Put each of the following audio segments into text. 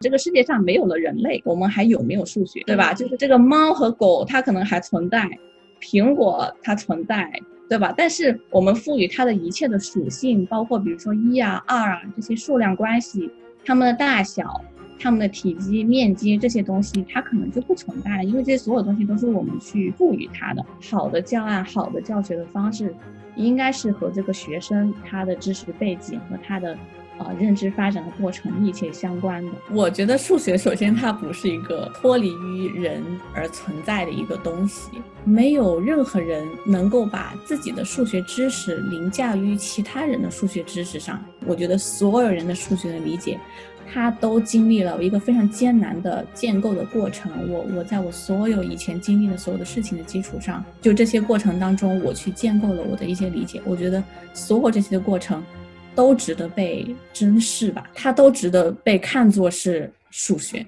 这个世界上没有了人类，我们还有没有数学，对吧？就是这个猫和狗它可能还存在，苹果它存在，对吧？但是我们赋予它的一切的属性，包括比如说一啊、二啊这些数量关系，它们的大小。它们的体积、面积这些东西，它可能就不存在了，因为这些所有东西都是我们去赋予它的。好的教案、好的教学的方式，应该是和这个学生他的知识背景和他的呃认知发展的过程密切相关的。我觉得数学首先它不是一个脱离于人而存在的一个东西，没有任何人能够把自己的数学知识凌驾于其他人的数学知识上。我觉得所有人的数学的理解。他都经历了一个非常艰难的建构的过程。我我在我所有以前经历的所有的事情的基础上，就这些过程当中，我去建构了我的一些理解。我觉得所有这些的过程，都值得被珍视吧，它都值得被看作是数学。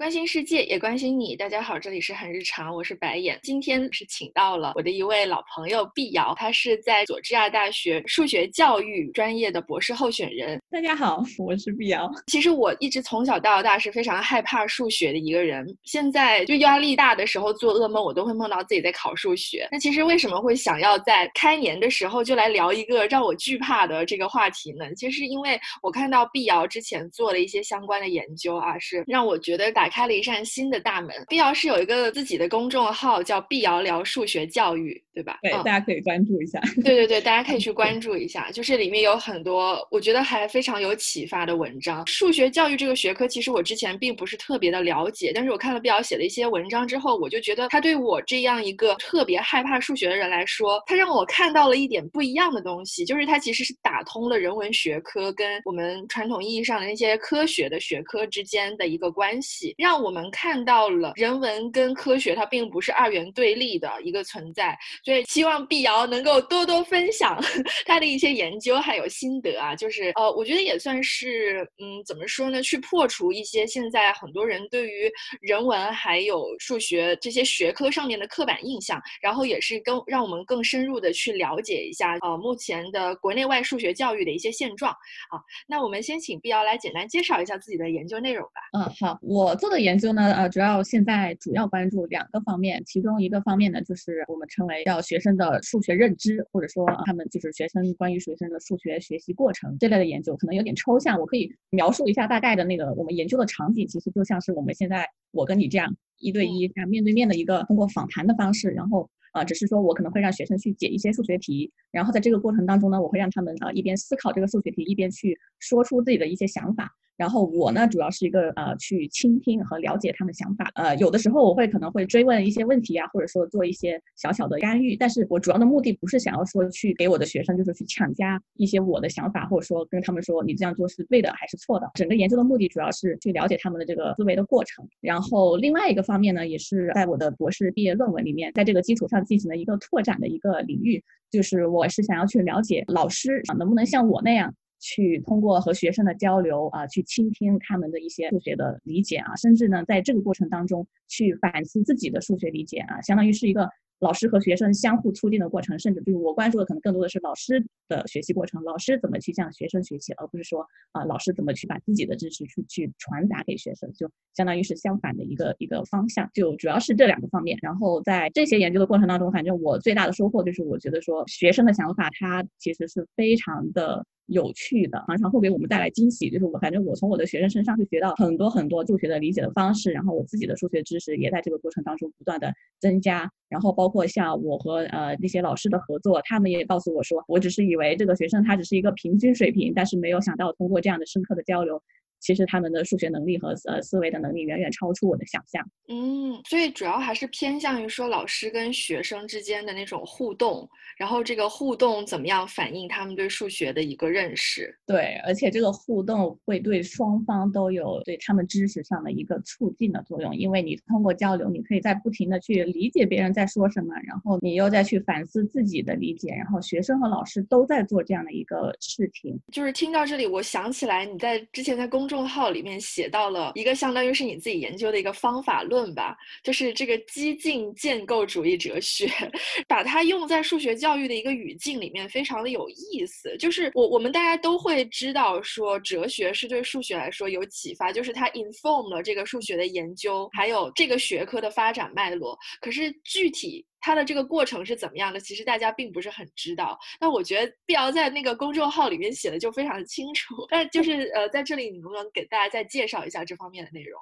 关心世界，也关心你。大家好，这里是很日常，我是白眼。今天是请到了我的一位老朋友碧瑶，他是在佐治亚大学数学教育专业的博士候选人。大家好，我是碧瑶。其实我一直从小到大是非常害怕数学的一个人，现在就压力大的时候做噩梦，我都会梦到自己在考数学。那其实为什么会想要在开年的时候就来聊一个让我惧怕的这个话题呢？其实因为我看到碧瑶之前做了一些相关的研究啊，是让我觉得打。开了一扇新的大门。碧瑶是有一个自己的公众号，叫“碧瑶聊数学教育”，对吧？对，大家可以关注一下。对对对，大家可以去关注一下。就是里面有很多我觉得还非常有启发的文章。数学教育这个学科，其实我之前并不是特别的了解，但是我看了碧瑶写的一些文章之后，我就觉得他对我这样一个特别害怕数学的人来说，他让我看到了一点不一样的东西，就是他其实是打通了人文学科跟我们传统意义上的那些科学的学科之间的一个关系。让我们看到了人文跟科学它并不是二元对立的一个存在，所以希望碧瑶能够多多分享 他的一些研究还有心得啊，就是呃，我觉得也算是嗯，怎么说呢，去破除一些现在很多人对于人文还有数学这些学科上面的刻板印象，然后也是更让我们更深入的去了解一下呃目前的国内外数学教育的一些现状啊。那我们先请碧瑶来简单介绍一下自己的研究内容吧。嗯，好，我做。的研究呢，呃，主要现在主要关注两个方面，其中一个方面呢，就是我们称为叫学生的数学认知，或者说他们就是学生关于学生的数学学习过程这类的研究，可能有点抽象，我可以描述一下大概的那个我们研究的场景，其实就像是我们现在我跟你这样一对一这样面对面的一个通过访谈的方式，然后啊，只是说我可能会让学生去解一些数学题，然后在这个过程当中呢，我会让他们啊一边思考这个数学题，一边去说出自己的一些想法。然后我呢，主要是一个呃，去倾听和了解他们想法。呃，有的时候我会可能会追问一些问题啊，或者说做一些小小的干预。但是我主要的目的不是想要说去给我的学生就是去强加一些我的想法，或者说跟他们说你这样做是对的还是错的。整个研究的目的主要是去了解他们的这个思维的过程。然后另外一个方面呢，也是在我的博士毕业论文里面，在这个基础上进行了一个拓展的一个领域，就是我是想要去了解老师能不能像我那样。去通过和学生的交流啊，去倾听他们的一些数学的理解啊，甚至呢，在这个过程当中去反思自己的数学理解啊，相当于是一个。老师和学生相互促进的过程，甚至就是我关注的可能更多的是老师的学习过程，老师怎么去向学生学习，而不是说啊老师怎么去把自己的知识去去传达给学生，就相当于是相反的一个一个方向，就主要是这两个方面。然后在这些研究的过程当中，反正我最大的收获就是我觉得说学生的想法他其实是非常的有趣的，常常会给我们带来惊喜。就是我反正我从我的学生身上去学到很多很多数学的理解的方式，然后我自己的数学知识也在这个过程当中不断的增加。然后包括像我和呃那些老师的合作，他们也告诉我说，我只是以为这个学生他只是一个平均水平，但是没有想到通过这样的深刻的交流。其实他们的数学能力和呃思维的能力远远超出我的想象。嗯，所以主要还是偏向于说老师跟学生之间的那种互动，然后这个互动怎么样反映他们对数学的一个认识。对，而且这个互动会对双方都有对他们知识上的一个促进的作用，因为你通过交流，你可以在不停的去理解别人在说什么，然后你又再去反思自己的理解，然后学生和老师都在做这样的一个事情。就是听到这里，我想起来你在之前在公众号里面写到了一个相当于是你自己研究的一个方法论吧，就是这个激进建构主义哲学，把它用在数学教育的一个语境里面，非常的有意思。就是我我们大家都会知道说，哲学是对数学来说有启发，就是它 inform 了这个数学的研究，还有这个学科的发展脉络。可是具体。它的这个过程是怎么样的？其实大家并不是很知道。那我觉得碧瑶在那个公众号里面写的就非常清楚。但就是呃，在这里你能不能给大家再介绍一下这方面的内容？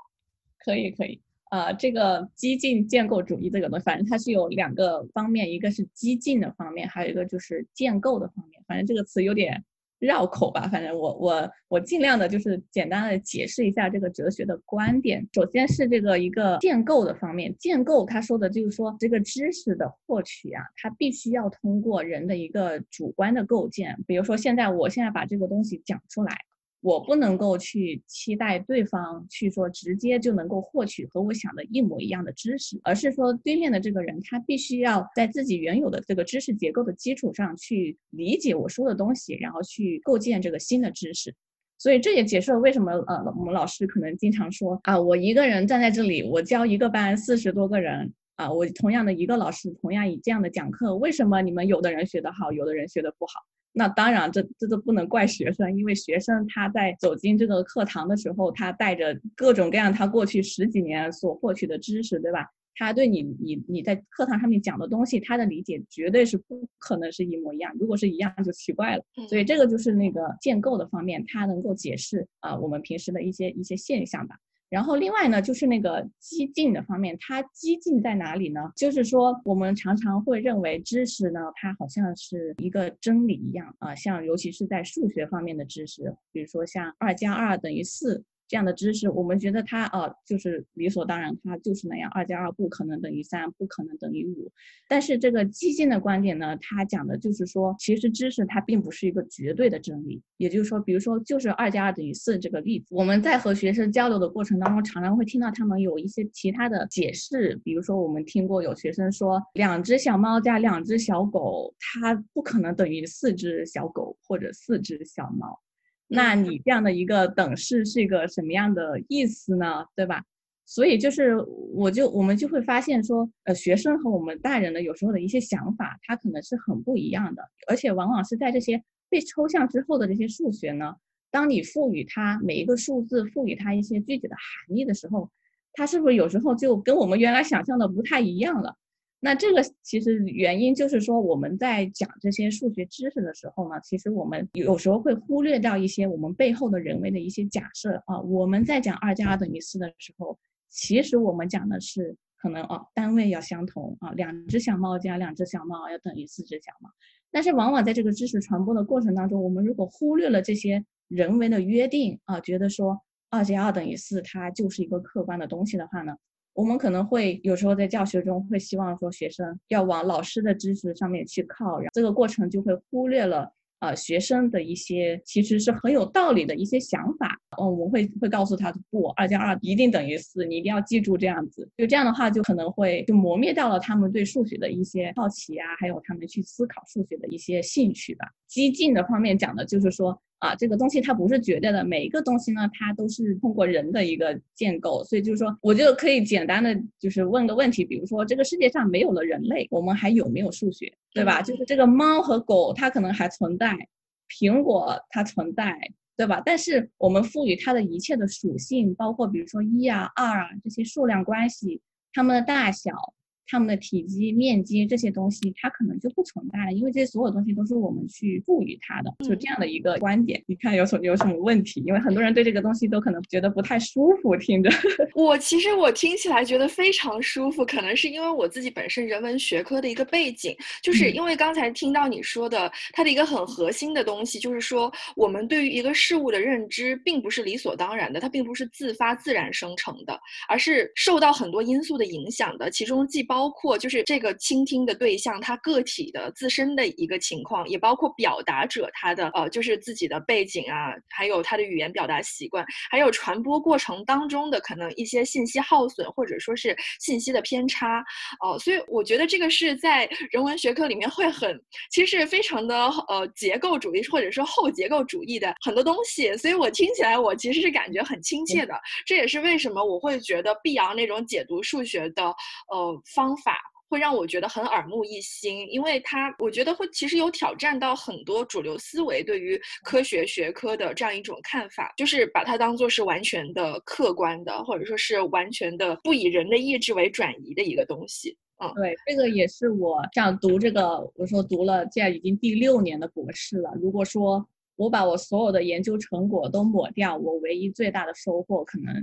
可以，可以。呃，这个激进建构主义这个东西，反正它是有两个方面，一个是激进的方面，还有一个就是建构的方面。反正这个词有点。绕口吧，反正我我我尽量的就是简单的解释一下这个哲学的观点。首先是这个一个建构的方面，建构他说的就是说这个知识的获取啊，它必须要通过人的一个主观的构建。比如说现在我现在把这个东西讲出来。我不能够去期待对方去说直接就能够获取和我想的一模一样的知识，而是说对面的这个人他必须要在自己原有的这个知识结构的基础上去理解我说的东西，然后去构建这个新的知识。所以这也解释了为什么呃我们老师可能经常说啊，我一个人站在这里，我教一个班四十多个人啊，我同样的一个老师同样以这样的讲课，为什么你们有的人学得好，有的人学得不好？那当然，这这都不能怪学生，因为学生他在走进这个课堂的时候，他带着各种各样他过去十几年所获取的知识，对吧？他对你你你在课堂上面讲的东西，他的理解绝对是不可能是一模一样。如果是一样，就奇怪了。所以这个就是那个建构的方面，它能够解释啊我们平时的一些一些现象吧。然后另外呢，就是那个激进的方面，它激进在哪里呢？就是说，我们常常会认为知识呢，它好像是一个真理一样啊，像尤其是在数学方面的知识，比如说像二加二等于四。这样的知识，我们觉得它呃就是理所当然，它就是那样，二加二不可能等于三，不可能等于五。但是这个激进的观点呢，它讲的就是说，其实知识它并不是一个绝对的真理。也就是说，比如说就是二加二等于四这个例子，我们在和学生交流的过程当中，常常会听到他们有一些其他的解释。比如说，我们听过有学生说，两只小猫加两只小狗，它不可能等于四只小狗或者四只小猫。那你这样的一个等式是一个什么样的意思呢？对吧？所以就是我就我们就会发现说，呃，学生和我们大人的有时候的一些想法，它可能是很不一样的，而且往往是在这些被抽象之后的这些数学呢，当你赋予它每一个数字，赋予它一些具体的含义的时候，它是不是有时候就跟我们原来想象的不太一样了？那这个其实原因就是说，我们在讲这些数学知识的时候呢，其实我们有时候会忽略掉一些我们背后的人为的一些假设啊。我们在讲二加二等于四的时候，其实我们讲的是可能啊单位要相同啊，两只小猫加两只小猫要等于四只小猫。但是往往在这个知识传播的过程当中，我们如果忽略了这些人为的约定啊，觉得说二加二等于四它就是一个客观的东西的话呢？我们可能会有时候在教学中会希望说学生要往老师的知识上面去靠，然后这个过程就会忽略了呃学生的一些其实是很有道理的一些想法。嗯，我们会会告诉他不，二加二一定等于四，你一定要记住这样子。就这样的话，就可能会就磨灭掉了他们对数学的一些好奇啊，还有他们去思考数学的一些兴趣吧。激进的方面讲的就是说。啊，这个东西它不是绝对的，每一个东西呢，它都是通过人的一个建构，所以就是说，我就可以简单的就是问个问题，比如说这个世界上没有了人类，我们还有没有数学，对吧？就是这个猫和狗它可能还存在，苹果它存在，对吧？但是我们赋予它的一切的属性，包括比如说一啊、二啊这些数量关系，它们的大小。它们的体积、面积这些东西，它可能就不存在了，因为这些所有东西都是我们去赋予它的，就这样的一个观点。你看有什有什么问题？因为很多人对这个东西都可能觉得不太舒服，听着。我其实我听起来觉得非常舒服，可能是因为我自己本身人文学科的一个背景，就是因为刚才听到你说的，它的一个很核心的东西，就是说我们对于一个事物的认知，并不是理所当然的，它并不是自发自然生成的，而是受到很多因素的影响的，其中既包。包括就是这个倾听的对象他个体的自身的一个情况，也包括表达者他的呃就是自己的背景啊，还有他的语言表达习惯，还有传播过程当中的可能一些信息耗损或者说是信息的偏差，哦，所以我觉得这个是在人文学科里面会很其实非常的呃结构主义或者说后结构主义的很多东西，所以我听起来我其实是感觉很亲切的，这也是为什么我会觉得碧瑶那种解读数学的呃方方法。会让我觉得很耳目一新，因为它我觉得会其实有挑战到很多主流思维对于科学学科的这样一种看法，就是把它当做是完全的客观的，或者说是完全的不以人的意志为转移的一个东西。嗯，对，这个也是我想读这个，我说读了现在已经第六年的博士了。如果说我把我所有的研究成果都抹掉，我唯一最大的收获可能。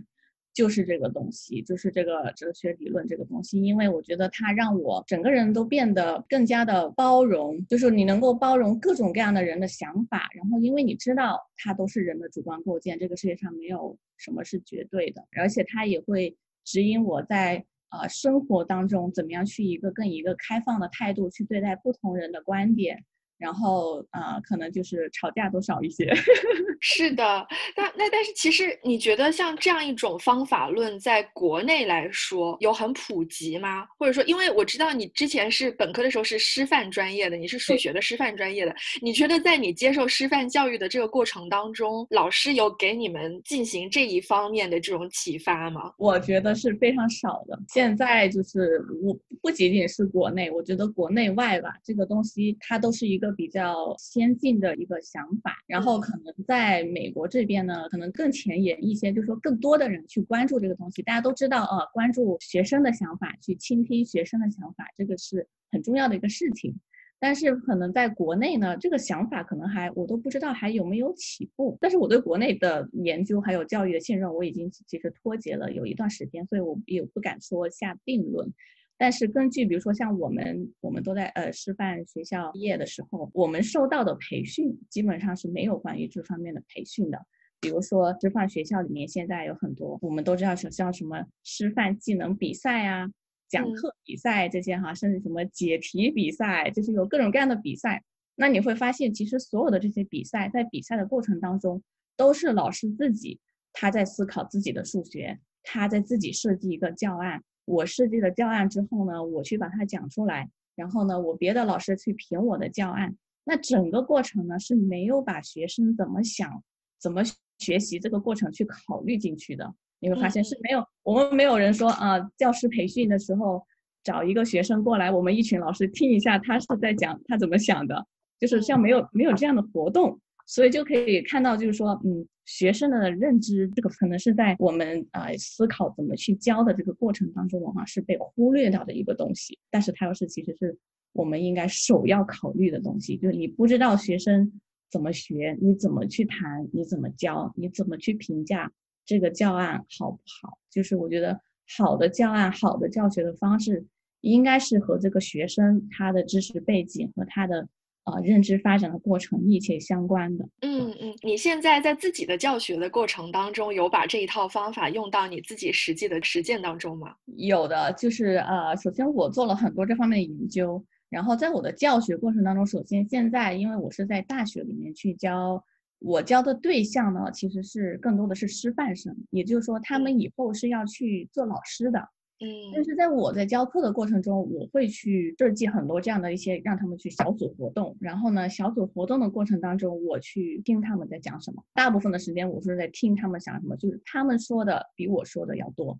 就是这个东西，就是这个哲学理论这个东西，因为我觉得它让我整个人都变得更加的包容，就是你能够包容各种各样的人的想法，然后因为你知道它都是人的主观构建，这个世界上没有什么是绝对的，而且它也会指引我在呃生活当中怎么样去一个更一个开放的态度去对待不同人的观点。然后啊，可能就是吵架都少一些。是的，但那但是其实你觉得像这样一种方法论，在国内来说有很普及吗？或者说，因为我知道你之前是本科的时候是师范专业的，你是数学的师范专业的，你觉得在你接受师范教育的这个过程当中，老师有给你们进行这一方面的这种启发吗？我觉得是非常少的。现在就是我不仅仅是国内，我觉得国内外吧，这个东西它都是一个。比较先进的一个想法，然后可能在美国这边呢，可能更前沿一些，就是说更多的人去关注这个东西。大家都知道，呃，关注学生的想法，去倾听学生的想法，这个是很重要的一个事情。但是可能在国内呢，这个想法可能还我都不知道还有没有起步。但是我对国内的研究还有教育的信任，我已经其实脱节了有一段时间，所以我也不敢说下定论。但是根据，比如说像我们，我们都在呃师范学校毕业的时候，我们受到的培训基本上是没有关于这方面的培训的。比如说师范学校里面现在有很多，我们都知道像像什么师范技能比赛啊、讲课比赛这些哈，甚至什么解题比赛，就是有各种各样的比赛。那你会发现，其实所有的这些比赛，在比赛的过程当中，都是老师自己他在思考自己的数学，他在自己设计一个教案。我设计了教案之后呢，我去把它讲出来，然后呢，我别的老师去评我的教案。那整个过程呢是没有把学生怎么想、怎么学习这个过程去考虑进去的。你会发现是没有，我们没有人说啊，教师培训的时候找一个学生过来，我们一群老师听一下他是在讲他怎么想的，就是像没有没有这样的活动。所以就可以看到，就是说，嗯，学生的认知，这个可能是在我们呃思考怎么去教的这个过程当中，往往是被忽略掉的一个东西。但是它又是其实是我们应该首要考虑的东西。就是你不知道学生怎么学，你怎么去谈，你怎么教，你怎么去评价这个教案好不好？就是我觉得好的教案，好的教学的方式，应该是和这个学生他的知识背景和他的。啊，认知发展的过程密切相关的。嗯嗯，你现在在自己的教学的过程当中，有把这一套方法用到你自己实际的实践当中吗？有的，就是呃，首先我做了很多这方面的研究，然后在我的教学过程当中，首先现在因为我是在大学里面去教，我教的对象呢，其实是更多的是师范生，也就是说他们以后是要去做老师的。嗯，但是在我在教课的过程中，我会去设计很多这样的一些让他们去小组活动，然后呢，小组活动的过程当中，我去听他们在讲什么。大部分的时间我是在听他们讲什么，就是他们说的比我说的要多，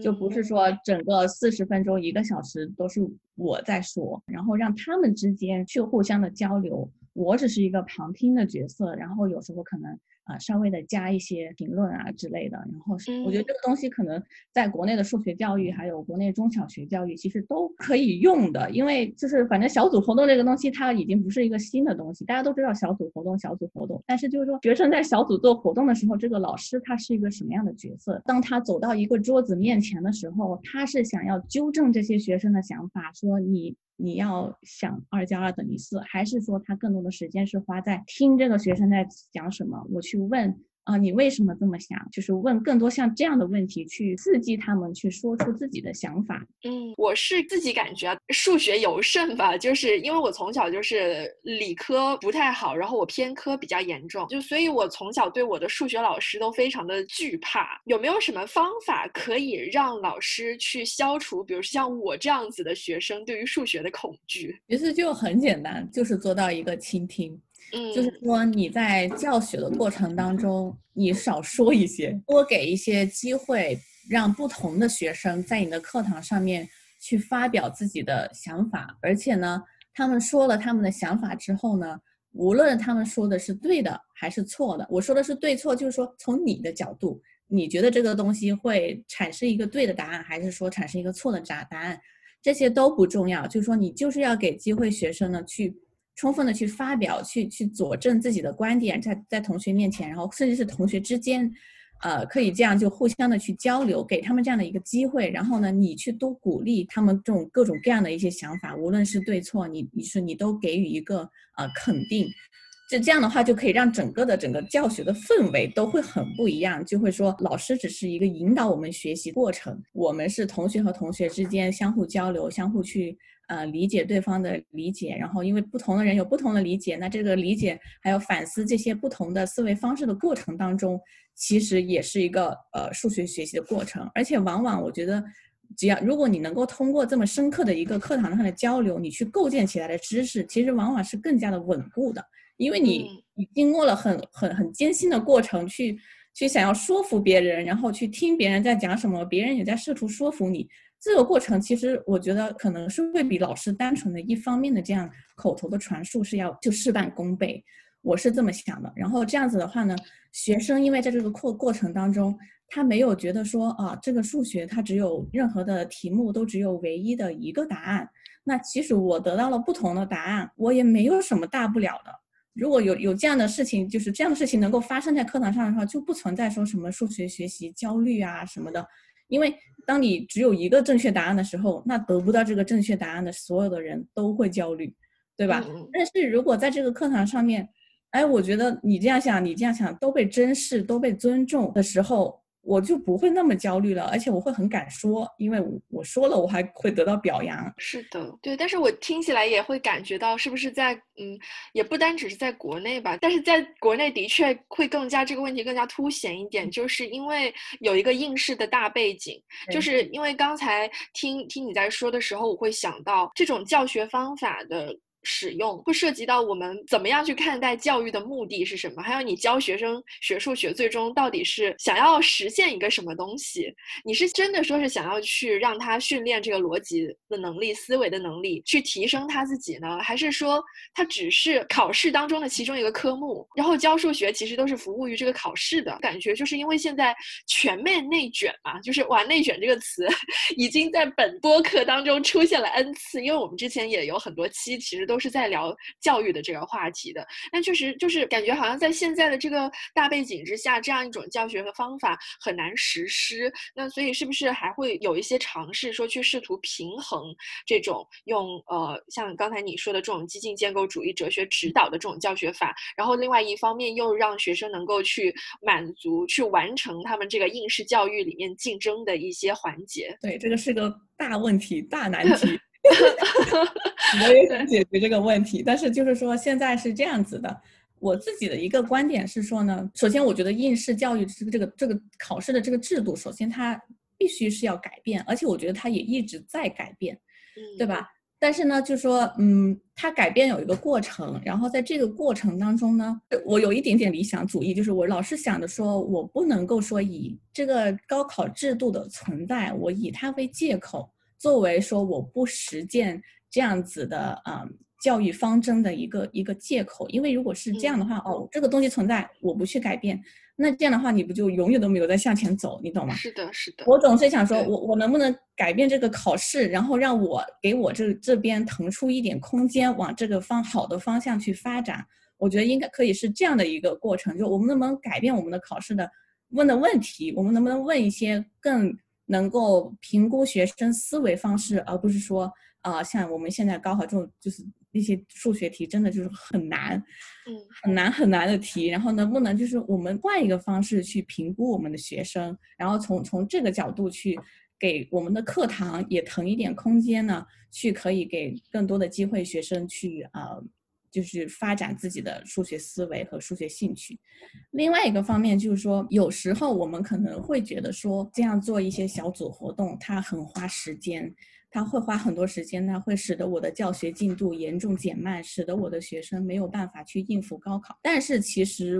就不是说整个四十分钟一个小时都是我在说，然后让他们之间去互相的交流，我只是一个旁听的角色，然后有时候可能。啊，稍微的加一些评论啊之类的，然后我觉得这个东西可能在国内的数学教育，还有国内中小学教育，其实都可以用的。因为就是反正小组活动这个东西，它已经不是一个新的东西，大家都知道小组活动，小组活动。但是就是说，学生在小组做活动的时候，这个老师他是一个什么样的角色？当他走到一个桌子面前的时候，他是想要纠正这些学生的想法，说你。你要想二加二等于四，还是说他更多的时间是花在听这个学生在讲什么？我去问啊，你为什么这么想？就是问更多像这样的问题，去刺激他们去说出自己的想法。嗯，我是自己感觉数学尤甚吧，就是因为我从小就是理科不太好，然后我偏科比较严重，就所以我从小对我的数学老师都非常的惧怕。有没有什么方法可以让老师去消除，比如像我这样子的学生对于数学的恐惧？其实就很简单，就是做到一个倾听。嗯，就是说你在教学的过程当中，你少说一些，多给一些机会，让不同的学生在你的课堂上面去发表自己的想法。而且呢，他们说了他们的想法之后呢，无论他们说的是对的还是错的，我说的是对错，就是说从你的角度，你觉得这个东西会产生一个对的答案，还是说产生一个错的答答案，这些都不重要。就是说你就是要给机会学生呢去。充分的去发表，去去佐证自己的观点，在在同学面前，然后甚至是同学之间，呃，可以这样就互相的去交流，给他们这样的一个机会。然后呢，你去多鼓励他们这种各种各样的一些想法，无论是对错，你你说你都给予一个呃肯定。就这样的话，就可以让整个的整个教学的氛围都会很不一样，就会说老师只是一个引导我们学习过程，我们是同学和同学之间相互交流，相互去。呃，理解对方的理解，然后因为不同的人有不同的理解，那这个理解还有反思这些不同的思维方式的过程当中，其实也是一个呃数学学习的过程。而且往往我觉得，只要如果你能够通过这么深刻的一个课堂上的交流，你去构建起来的知识，其实往往是更加的稳固的，因为你你经过了很很很艰辛的过程，去去想要说服别人，然后去听别人在讲什么，别人也在试图说服你。这个过程其实我觉得可能是会比老师单纯的一方面的这样口头的传述是要就事半功倍，我是这么想的。然后这样子的话呢，学生因为在这个过过程当中，他没有觉得说啊，这个数学它只有任何的题目都只有唯一的一个答案。那其实我得到了不同的答案，我也没有什么大不了的。如果有有这样的事情，就是这样的事情能够发生在课堂上的话，就不存在说什么数学学习焦虑啊什么的。因为当你只有一个正确答案的时候，那得不到这个正确答案的所有的人都会焦虑，对吧？但是如果在这个课堂上面，哎，我觉得你这样想，你这样想都被珍视、都被尊重的时候。我就不会那么焦虑了，而且我会很敢说，因为我说了，我还会得到表扬。是的，对，但是我听起来也会感觉到，是不是在嗯，也不单只是在国内吧，但是在国内的确会更加这个问题更加凸显一点，就是因为有一个应试的大背景，就是因为刚才听听你在说的时候，我会想到这种教学方法的。使用会涉及到我们怎么样去看待教育的目的是什么？还有你教学生学数学，最终到底是想要实现一个什么东西？你是真的说是想要去让他训练这个逻辑的能力、思维的能力，去提升他自己呢？还是说他只是考试当中的其中一个科目？然后教数学其实都是服务于这个考试的感觉，就是因为现在全面内卷嘛，就是“哇，内卷”这个词已经在本播课当中出现了 n 次，因为我们之前也有很多期其实都。都是在聊教育的这个话题的，但确实就是感觉好像在现在的这个大背景之下，这样一种教学和方法很难实施。那所以是不是还会有一些尝试，说去试图平衡这种用呃像刚才你说的这种激进建构主义哲学指导的这种教学法，然后另外一方面又让学生能够去满足、去完成他们这个应试教育里面竞争的一些环节？对，这个是个大问题、大难 题。我也想解决这个问题，但是就是说现在是这样子的，我自己的一个观点是说呢，首先我觉得应试教育这个这个这个考试的这个制度，首先它必须是要改变，而且我觉得它也一直在改变，对吧？但是呢，就说嗯，它改变有一个过程，然后在这个过程当中呢，我有一点点理想主义，就是我老是想着说我不能够说以这个高考制度的存在，我以它为借口。作为说我不实践这样子的啊教育方针的一个一个借口，因为如果是这样的话，哦，这个东西存在，我不去改变，那这样的话你不就永远都没有在向前走，你懂吗？是的，是的。我总是想说，我我能不能改变这个考试，然后让我给我这这边腾出一点空间，往这个方好的方向去发展？我觉得应该可以是这样的一个过程，就我们能不能改变我们的考试的问的问题？我们能不能问一些更？能够评估学生思维方式，而不是说啊，像我们现在高考这种，就是那些数学题真的就是很难。嗯，很难很难的题，然后能不能就是我们换一个方式去评估我们的学生，然后从从这个角度去给我们的课堂也腾一点空间呢，去可以给更多的机会学生去啊。就是发展自己的数学思维和数学兴趣。另外一个方面就是说，有时候我们可能会觉得说，这样做一些小组活动，它很花时间，它会花很多时间，它会使得我的教学进度严重减慢，使得我的学生没有办法去应付高考。但是其实，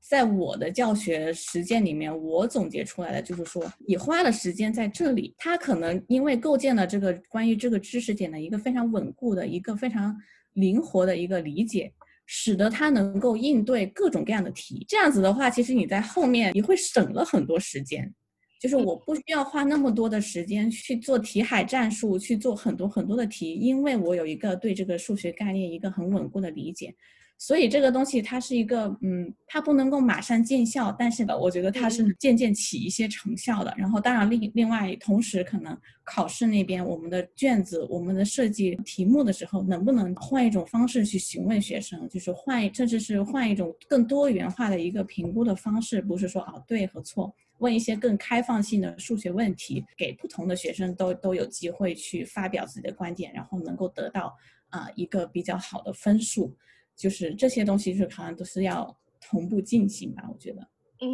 在我的教学实践里面，我总结出来的就是说，你花了时间在这里，它可能因为构建了这个关于这个知识点的一个非常稳固的一个非常。灵活的一个理解，使得他能够应对各种各样的题。这样子的话，其实你在后面你会省了很多时间，就是我不需要花那么多的时间去做题海战术，去做很多很多的题，因为我有一个对这个数学概念一个很稳固的理解。所以这个东西它是一个，嗯，它不能够马上见效，但是呢，我觉得它是渐渐起一些成效的。然后，当然另另外，同时可能考试那边我们的卷子、我们的设计题目的时候，能不能换一种方式去询问学生，就是换，甚至是换一种更多元化的一个评估的方式，不是说啊对和错，问一些更开放性的数学问题，给不同的学生都都有机会去发表自己的观点，然后能够得到啊一个比较好的分数。就是这些东西是好像都是要同步进行吧，我觉得。嗯，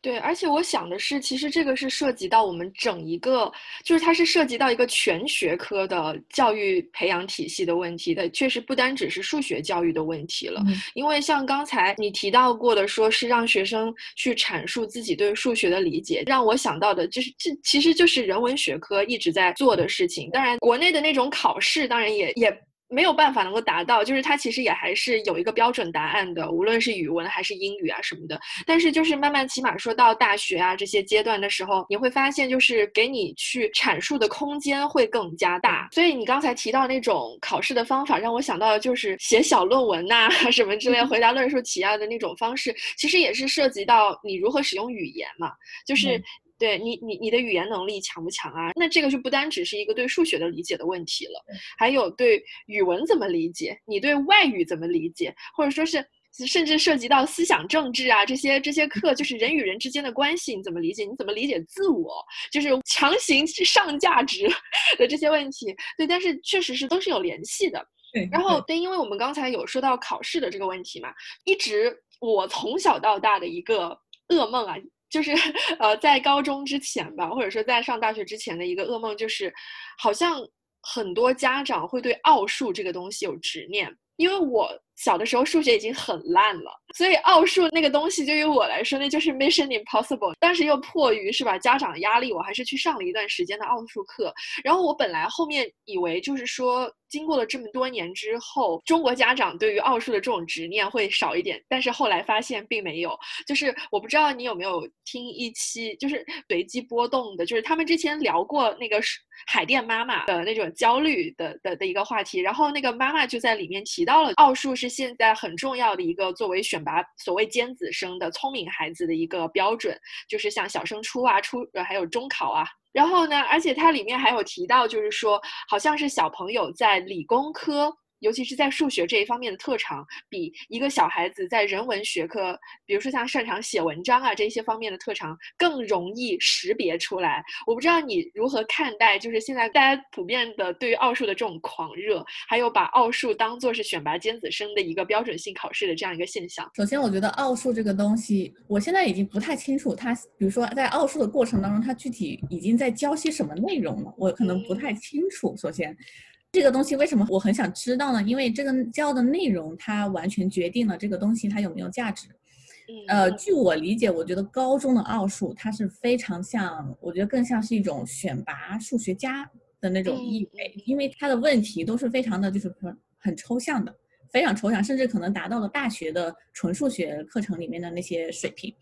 对，而且我想的是，其实这个是涉及到我们整一个，就是它是涉及到一个全学科的教育培养体系的问题的，确实不单只是数学教育的问题了。因为像刚才你提到过的，说是让学生去阐述自己对数学的理解，让我想到的就是这其实就是人文学科一直在做的事情。当然，国内的那种考试，当然也也。没有办法能够达到，就是它其实也还是有一个标准答案的，无论是语文还是英语啊什么的。但是就是慢慢起码说到大学啊这些阶段的时候，你会发现就是给你去阐述的空间会更加大。所以你刚才提到那种考试的方法，让我想到的就是写小论文呐 什么之类，回答论述题啊的那种方式，其实也是涉及到你如何使用语言嘛，就是。对你，你你的语言能力强不强啊？那这个就不单只是一个对数学的理解的问题了，还有对语文怎么理解，你对外语怎么理解，或者说是甚至涉及到思想政治啊这些这些课，就是人与人之间的关系你怎么理解？你怎么理解自我？就是强行上价值 的这些问题。对，但是确实是都是有联系的。对，然后对，因为我们刚才有说到考试的这个问题嘛，一直我从小到大的一个噩梦啊。就是，呃，在高中之前吧，或者说在上大学之前的一个噩梦，就是好像很多家长会对奥数这个东西有执念，因为我小的时候数学已经很烂了，所以奥数那个东西对于我来说那就是 mission impossible。但是又迫于是吧家长的压力，我还是去上了一段时间的奥数课。然后我本来后面以为就是说。经过了这么多年之后，中国家长对于奥数的这种执念会少一点，但是后来发现并没有。就是我不知道你有没有听一期，就是随机波动的，就是他们之前聊过那个海淀妈妈的那种焦虑的的的一个话题，然后那个妈妈就在里面提到了奥数是现在很重要的一个作为选拔所谓尖子生的聪明孩子的一个标准，就是像小升初啊、初还有中考啊。然后呢，而且它里面还有提到，就是说，好像是小朋友在理工科。尤其是在数学这一方面的特长，比一个小孩子在人文学科，比如说像擅长写文章啊这些方面的特长，更容易识别出来。我不知道你如何看待，就是现在大家普遍的对于奥数的这种狂热，还有把奥数当做是选拔尖子生的一个标准性考试的这样一个现象。首先，我觉得奥数这个东西，我现在已经不太清楚它，比如说在奥数的过程当中，它具体已经在教些什么内容了，我可能不太清楚。首先。这个东西为什么我很想知道呢？因为这个教的内容，它完全决定了这个东西它有没有价值。呃，据我理解，我觉得高中的奥数它是非常像，我觉得更像是一种选拔数学家的那种意味，因为它的问题都是非常的，就是很抽象的。非常抽象，甚至可能达到了大学的纯数学课程里面的那些水平。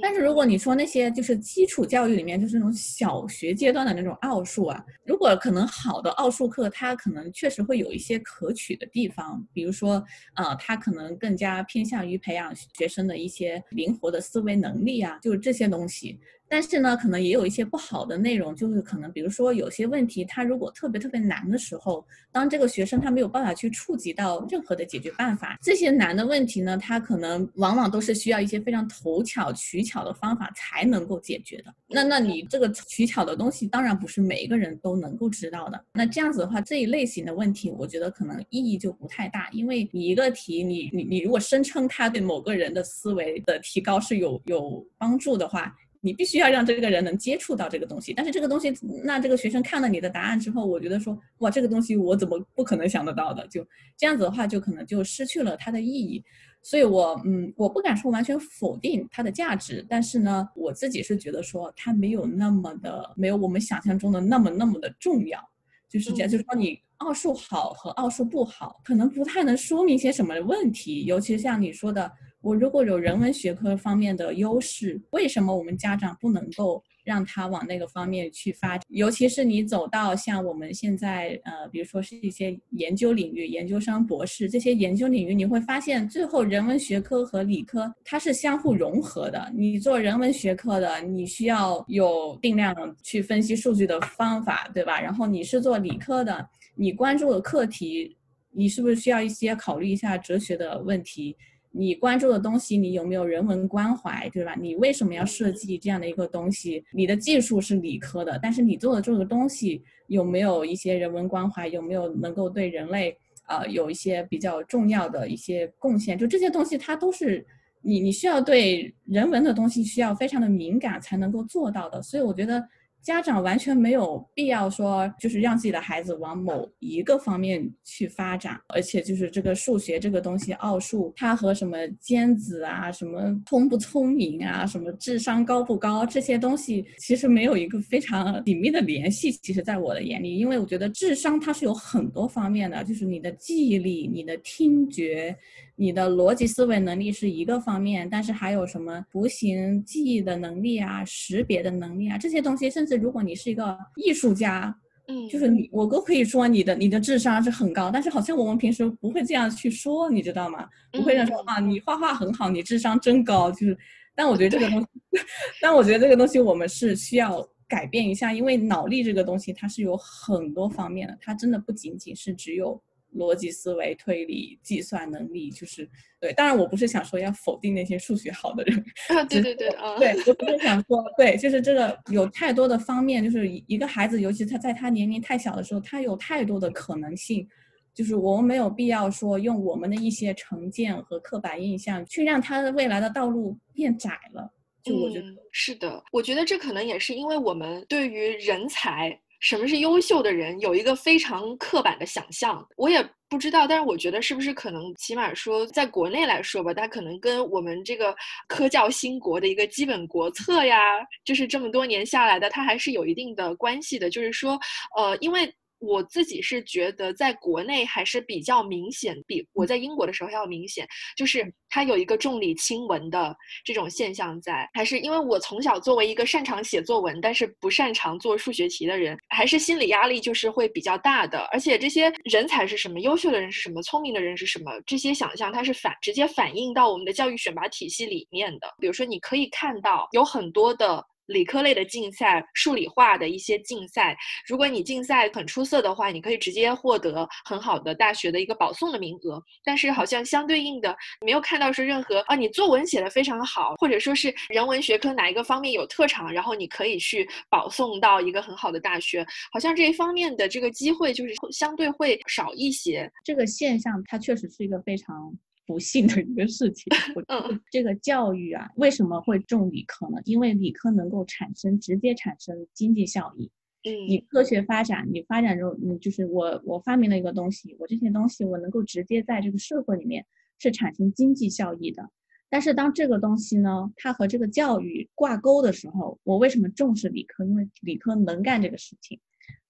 但是如果你说那些就是基础教育里面，就是那种小学阶段的那种奥数啊，如果可能好的奥数课，它可能确实会有一些可取的地方，比如说，呃，它可能更加偏向于培养学生的一些灵活的思维能力啊，就是这些东西。但是呢，可能也有一些不好的内容，就是可能比如说有些问题，它如果特别特别难的时候，当这个学生他没有办法去触及到任何的解决办法，这些难的问题呢，他可能往往都是需要一些非常投巧取巧的方法才能够解决的。那那你这个取巧的东西，当然不是每一个人都能够知道的。那这样子的话，这一类型的问题，我觉得可能意义就不太大，因为你一个题，你你你如果声称它对某个人的思维的提高是有有帮助的话，你必须要让这个人能接触到这个东西。但是这个东西，那这个学生看了你的答案之后，我觉得说，哇，这个东西我怎么不可能想得到的？就这样子的话，就可能就失去了它的意义。所以，我嗯，我不敢说完全否定它的价值，但是呢，我自己是觉得说它没有那么的，没有我们想象中的那么那么的重要。就是这样，就是说你奥数好和奥数不好，可能不太能说明些什么问题。尤其是像你说的，我如果有人文学科方面的优势，为什么我们家长不能够？让他往那个方面去发展，尤其是你走到像我们现在，呃，比如说是一些研究领域，研究生、博士这些研究领域，你会发现最后人文学科和理科它是相互融合的。你做人文学科的，你需要有定量去分析数据的方法，对吧？然后你是做理科的，你关注的课题，你是不是需要一些考虑一下哲学的问题？你关注的东西，你有没有人文关怀，对吧？你为什么要设计这样的一个东西？你的技术是理科的，但是你做的这个东西有没有一些人文关怀？有没有能够对人类啊有一些比较重要的一些贡献？就这些东西，它都是你你需要对人文的东西需要非常的敏感才能够做到的。所以我觉得。家长完全没有必要说，就是让自己的孩子往某一个方面去发展，而且就是这个数学这个东西，奥数，它和什么尖子啊，什么聪不聪明啊，什么智商高不高这些东西，其实没有一个非常紧密的联系。其实，在我的眼里，因为我觉得智商它是有很多方面的，就是你的记忆力、你的听觉。你的逻辑思维能力是一个方面，但是还有什么图形记忆的能力啊、识别的能力啊这些东西，甚至如果你是一个艺术家，嗯，就是你我都可以说你的你的智商是很高，但是好像我们平时不会这样去说，你知道吗？不会说啊，你画画很好，你智商真高，就是。但我觉得这个东西，但我觉得这个东西我们是需要改变一下，因为脑力这个东西它是有很多方面的，它真的不仅仅是只有。逻辑思维、推理、计算能力，就是对。当然，我不是想说要否定那些数学好的人。啊，对对对，啊，对，我不是想说，对，就是这个有太多的方面，就是一个孩子，尤其他在他年龄太小的时候，他有太多的可能性，就是我们没有必要说用我们的一些成见和刻板印象去让他的未来的道路变窄了。就我觉得是的，我觉得这可能也是因为我们对于人才。什么是优秀的人？有一个非常刻板的想象，我也不知道。但是我觉得是不是可能，起码说在国内来说吧，它可能跟我们这个科教兴国的一个基本国策呀，就是这么多年下来的，它还是有一定的关系的。就是说，呃，因为。我自己是觉得，在国内还是比较明显，比我在英国的时候要明显，就是它有一个重理轻文的这种现象在。还是因为我从小作为一个擅长写作文，但是不擅长做数学题的人，还是心理压力就是会比较大的。而且这些人才是什么，优秀的人是什么，聪明的人是什么，这些想象它是反直接反映到我们的教育选拔体系里面的。比如说，你可以看到有很多的。理科类的竞赛，数理化的一些竞赛，如果你竞赛很出色的话，你可以直接获得很好的大学的一个保送的名额。但是好像相对应的，没有看到是任何啊，你作文写的非常好，或者说是人文学科哪一个方面有特长，然后你可以去保送到一个很好的大学，好像这一方面的这个机会就是相对会少一些。这个现象它确实是一个非常。不幸的一个事情，嗯，这个教育啊，为什么会重理科呢？因为理科能够产生直接产生经济效益。嗯，你科学发展，你发展中，你，就是我我发明了一个东西，我这些东西我能够直接在这个社会里面是产生经济效益的。但是当这个东西呢，它和这个教育挂钩的时候，我为什么重视理科？因为理科能干这个事情。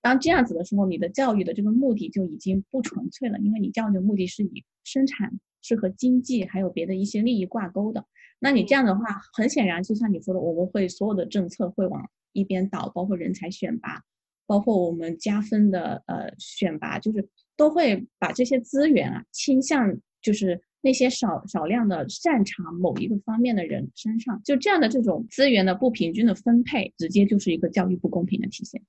当这样子的时候，你的教育的这个目的就已经不纯粹了，因为你教育的目的是以生产。是和经济还有别的一些利益挂钩的。那你这样的话，很显然，就像你说的，我们会所有的政策会往一边倒，包括人才选拔，包括我们加分的呃选拔，就是都会把这些资源啊倾向就是那些少少量的擅长某一个方面的人身上，就这样的这种资源的不平均的分配，直接就是一个教育不公平的体现。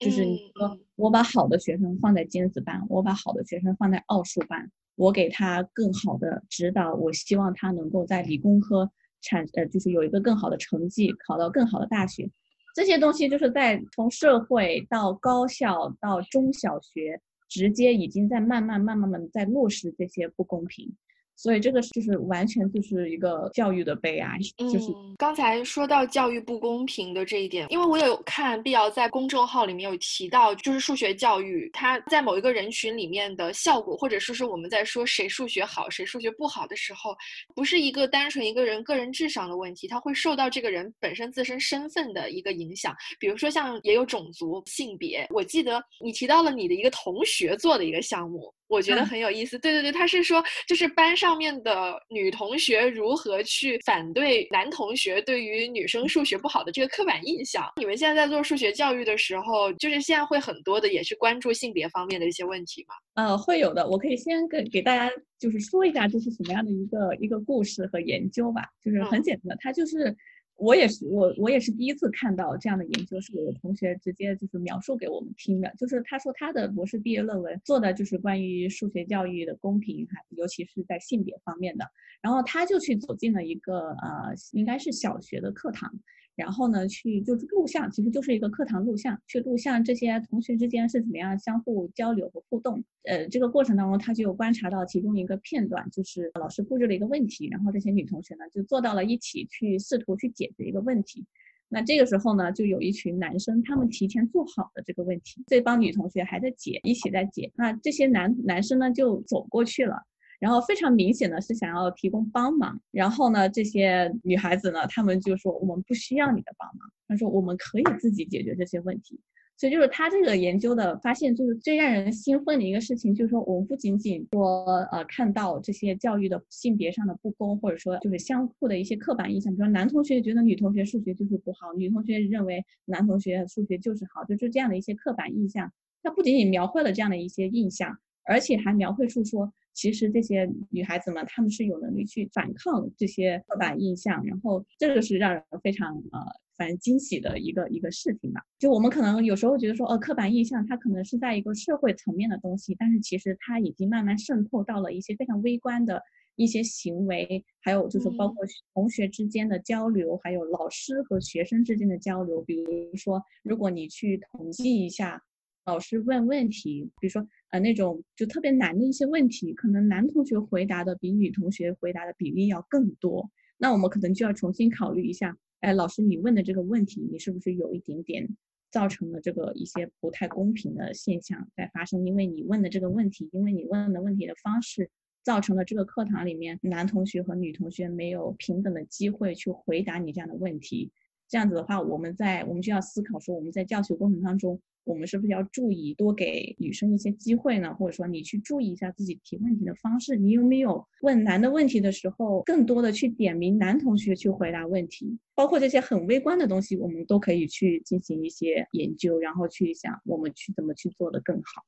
就是你说我把好的学生放在尖子班，我把好的学生放在奥数班，我给他更好的指导，我希望他能够在理工科产呃，就是有一个更好的成绩，考到更好的大学。这些东西就是在从社会到高校到中小学，直接已经在慢慢慢慢慢在落实这些不公平。所以这个就是完全就是一个教育的悲哀。就是刚才说到教育不公平的这一点，因为我有看碧瑶在公众号里面有提到，就是数学教育它在某一个人群里面的效果，或者说是我们在说谁数学好谁数学不好的时候，不是一个单纯一个人个人智商的问题，它会受到这个人本身自身身份的一个影响。比如说像也有种族、性别。我记得你提到了你的一个同学做的一个项目。我觉得很有意思，对对对，他是说就是班上面的女同学如何去反对男同学对于女生数学不好的这个刻板印象。你们现在在做数学教育的时候，就是现在会很多的也是关注性别方面的一些问题吗？呃，会有的，我可以先给给大家就是说一下这是什么样的一个一个故事和研究吧，就是很简单，它就是。我也是，我我也是第一次看到这样的研究，是我的同学直接就是描述给我们听的。就是他说他的博士毕业论文做的就是关于数学教育的公平，还尤其是在性别方面的。然后他就去走进了一个呃，应该是小学的课堂。然后呢，去就是录像，其实就是一个课堂录像，去录像这些同学之间是怎么样相互交流和互动。呃，这个过程当中，他就观察到其中一个片段，就是老师布置了一个问题，然后这些女同学呢就坐到了一起去试图去解决一个问题。那这个时候呢，就有一群男生，他们提前做好了这个问题，这帮女同学还在解，一起在解。那这些男男生呢就走过去了。然后非常明显的是想要提供帮忙，然后呢，这些女孩子呢，她们就说我们不需要你的帮忙，她说我们可以自己解决这些问题。所以就是他这个研究的发现，就是最让人兴奋的一个事情，就是说我们不仅仅说呃看到这些教育的性别上的不公，或者说就是相互的一些刻板印象，比如说男同学觉得女同学数学就是不好，女同学认为男同学数学就是好，就就这样的一些刻板印象，他不仅仅描绘了这样的一些印象，而且还描绘出说。其实这些女孩子们，她们是有能力去反抗这些刻板印象，然后这个是让人非常呃，反正惊喜的一个一个事情吧。就我们可能有时候觉得说，呃，刻板印象它可能是在一个社会层面的东西，但是其实它已经慢慢渗透到了一些非常微观的一些行为，还有就是包括同学之间的交流，还有老师和学生之间的交流。比如说，如果你去统计一下。老师问问题，比如说呃那种就特别难的一些问题，可能男同学回答的比女同学回答的比例要更多，那我们可能就要重新考虑一下，哎，老师你问的这个问题，你是不是有一点点造成了这个一些不太公平的现象在发生？因为你问的这个问题，因为你问的问题的方式，造成了这个课堂里面男同学和女同学没有平等的机会去回答你这样的问题。这样子的话，我们在我们就要思考说，我们在教学过程当中。我们是不是要注意多给女生一些机会呢？或者说，你去注意一下自己提问题的方式，你有没有问男的问题的时候，更多的去点名男同学去回答问题？包括这些很微观的东西，我们都可以去进行一些研究，然后去想我们去怎么去做的更好。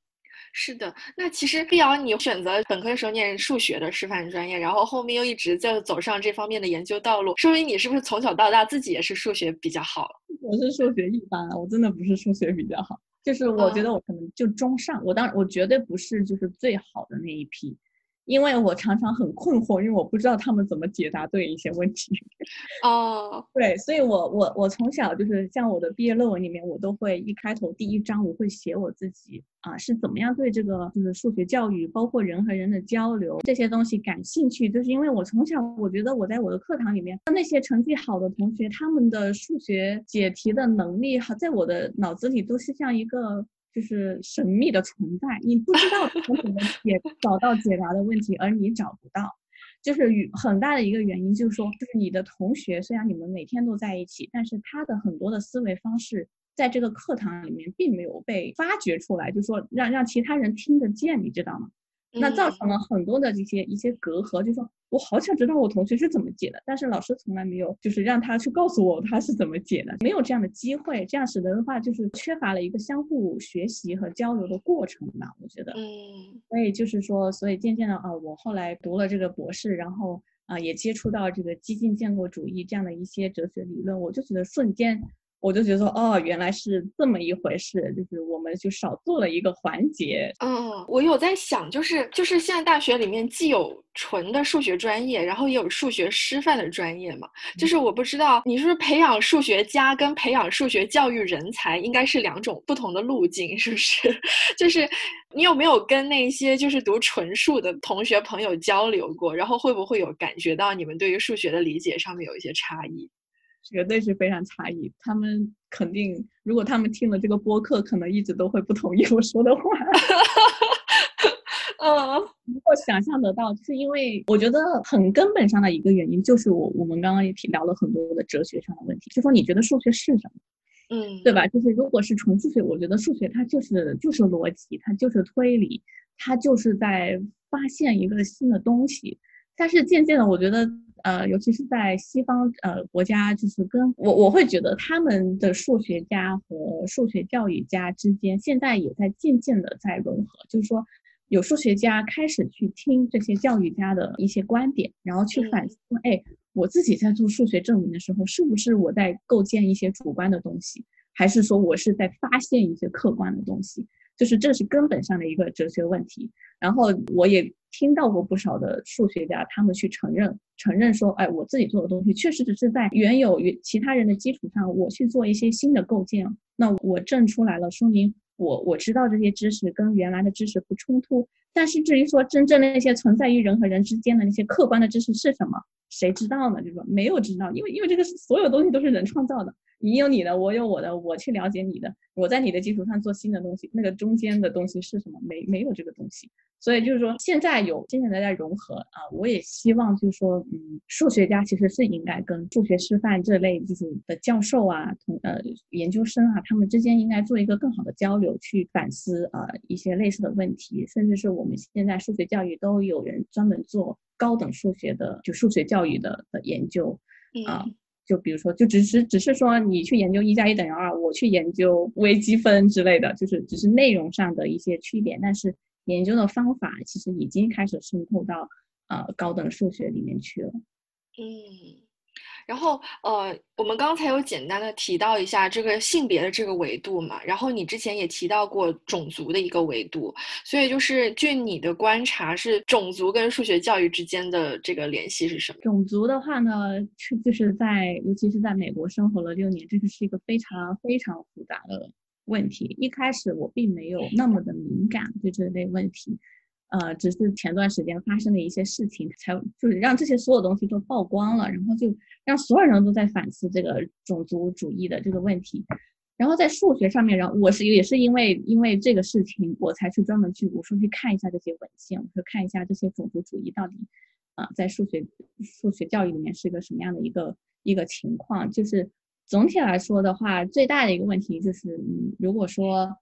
是的，那其实碧瑶，你选择本科的时候念数学的师范专业，然后后面又一直在走上这方面的研究道路，说明你是不是从小到大自己也是数学比较好？我是数学一般，我真的不是数学比较好。就是我觉得我可能就中上，我当然我绝对不是就是最好的那一批。因为我常常很困惑，因为我不知道他们怎么解答对一些问题。哦，对，所以我我我从小就是像我的毕业论文里面，我都会一开头第一章我会写我自己啊是怎么样对这个就是数学教育，包括人和人的交流这些东西感兴趣，就是因为我从小我觉得我在我的课堂里面那些成绩好的同学，他们的数学解题的能力好，在我的脑子里都是像一个。就是神秘的存在，你不知道从怎么解找到解答的问题，而你找不到，就是与很大的一个原因就是说，就是你的同学虽然你们每天都在一起，但是他的很多的思维方式在这个课堂里面并没有被发掘出来，就说让让其他人听得见，你知道吗？那造成了很多的这些一些隔阂，就说我好想知道我同学是怎么解的，但是老师从来没有就是让他去告诉我他是怎么解的，没有这样的机会，这样使得的话就是缺乏了一个相互学习和交流的过程吧，我觉得，嗯，所以就是说，所以渐渐的啊，我后来读了这个博士，然后啊也接触到这个激进建构主义这样的一些哲学理论，我就觉得瞬间。我就觉得说，哦，原来是这么一回事，就是我们就少做了一个环节。嗯，我有在想，就是就是现在大学里面既有纯的数学专业，然后也有数学师范的专业嘛。就是我不知道你是不是培养数学家跟培养数学教育人才应该是两种不同的路径，是不是？就是你有没有跟那些就是读纯数的同学朋友交流过，然后会不会有感觉到你们对于数学的理解上面有一些差异？绝对是非常差异，他们肯定，如果他们听了这个播客，可能一直都会不同意我说的话。嗯，能够想象得到，就是因为我觉得很根本上的一个原因，就是我我们刚刚也提到了很多的哲学上的问题，就说你觉得数学是什么？嗯，对吧？就是如果是纯数学，我觉得数学它就是就是逻辑，它就是推理，它就是在发现一个新的东西。但是渐渐的，我觉得。呃，尤其是在西方呃国家，就是跟我我会觉得他们的数学家和数学教育家之间，现在也在渐渐的在融合。就是说，有数学家开始去听这些教育家的一些观点，然后去反思：哎，我自己在做数学证明的时候，是不是我在构建一些主观的东西，还是说我是在发现一些客观的东西？就是这是根本上的一个哲学问题。然后我也听到过不少的数学家，他们去承认。承认说，哎，我自己做的东西确实只是在原有与其他人的基础上，我去做一些新的构建。那我证出来了，说明我我知道这些知识跟原来的知识不冲突。但是至于说真正的那些存在于人和人之间的那些客观的知识是什么，谁知道呢？就是说没有知道，因为因为这个所有东西都是人创造的。你有你的，我有我的，我去了解你的，我在你的基础上做新的东西，那个中间的东西是什么？没没有这个东西，所以就是说现在有现在在融合啊，我也希望就是说，嗯，数学家其实是应该跟数学师范这类就是的教授啊，同呃研究生啊，他们之间应该做一个更好的交流，去反思啊一些类似的问题，甚至是我们现在数学教育都有人专门做高等数学的，就数学教育的的研究啊。就比如说，就只是只是说你去研究一加一等于二，我去研究微积分之类的，就是只是内容上的一些区别，但是研究的方法其实已经开始渗透到呃高等数学里面去了。嗯。然后，呃，我们刚才有简单的提到一下这个性别的这个维度嘛，然后你之前也提到过种族的一个维度，所以就是据你的观察，是种族跟数学教育之间的这个联系是什么？种族的话呢，是就是在尤其是在美国生活了六年，这个是一个非常非常复杂的问题。一开始我并没有那么的敏感对这类问题。呃，只是前段时间发生的一些事情，才就是让这些所有东西都曝光了，然后就让所有人都在反思这个种族主义的这个问题。然后在数学上面，然后我是也是因为因为这个事情，我才去专门去我说去看一下这些文献，我说看一下这些种族主义到底啊在数学数学教育里面是一个什么样的一个一个情况。就是总体来说的话，最大的一个问题就是，嗯，如果说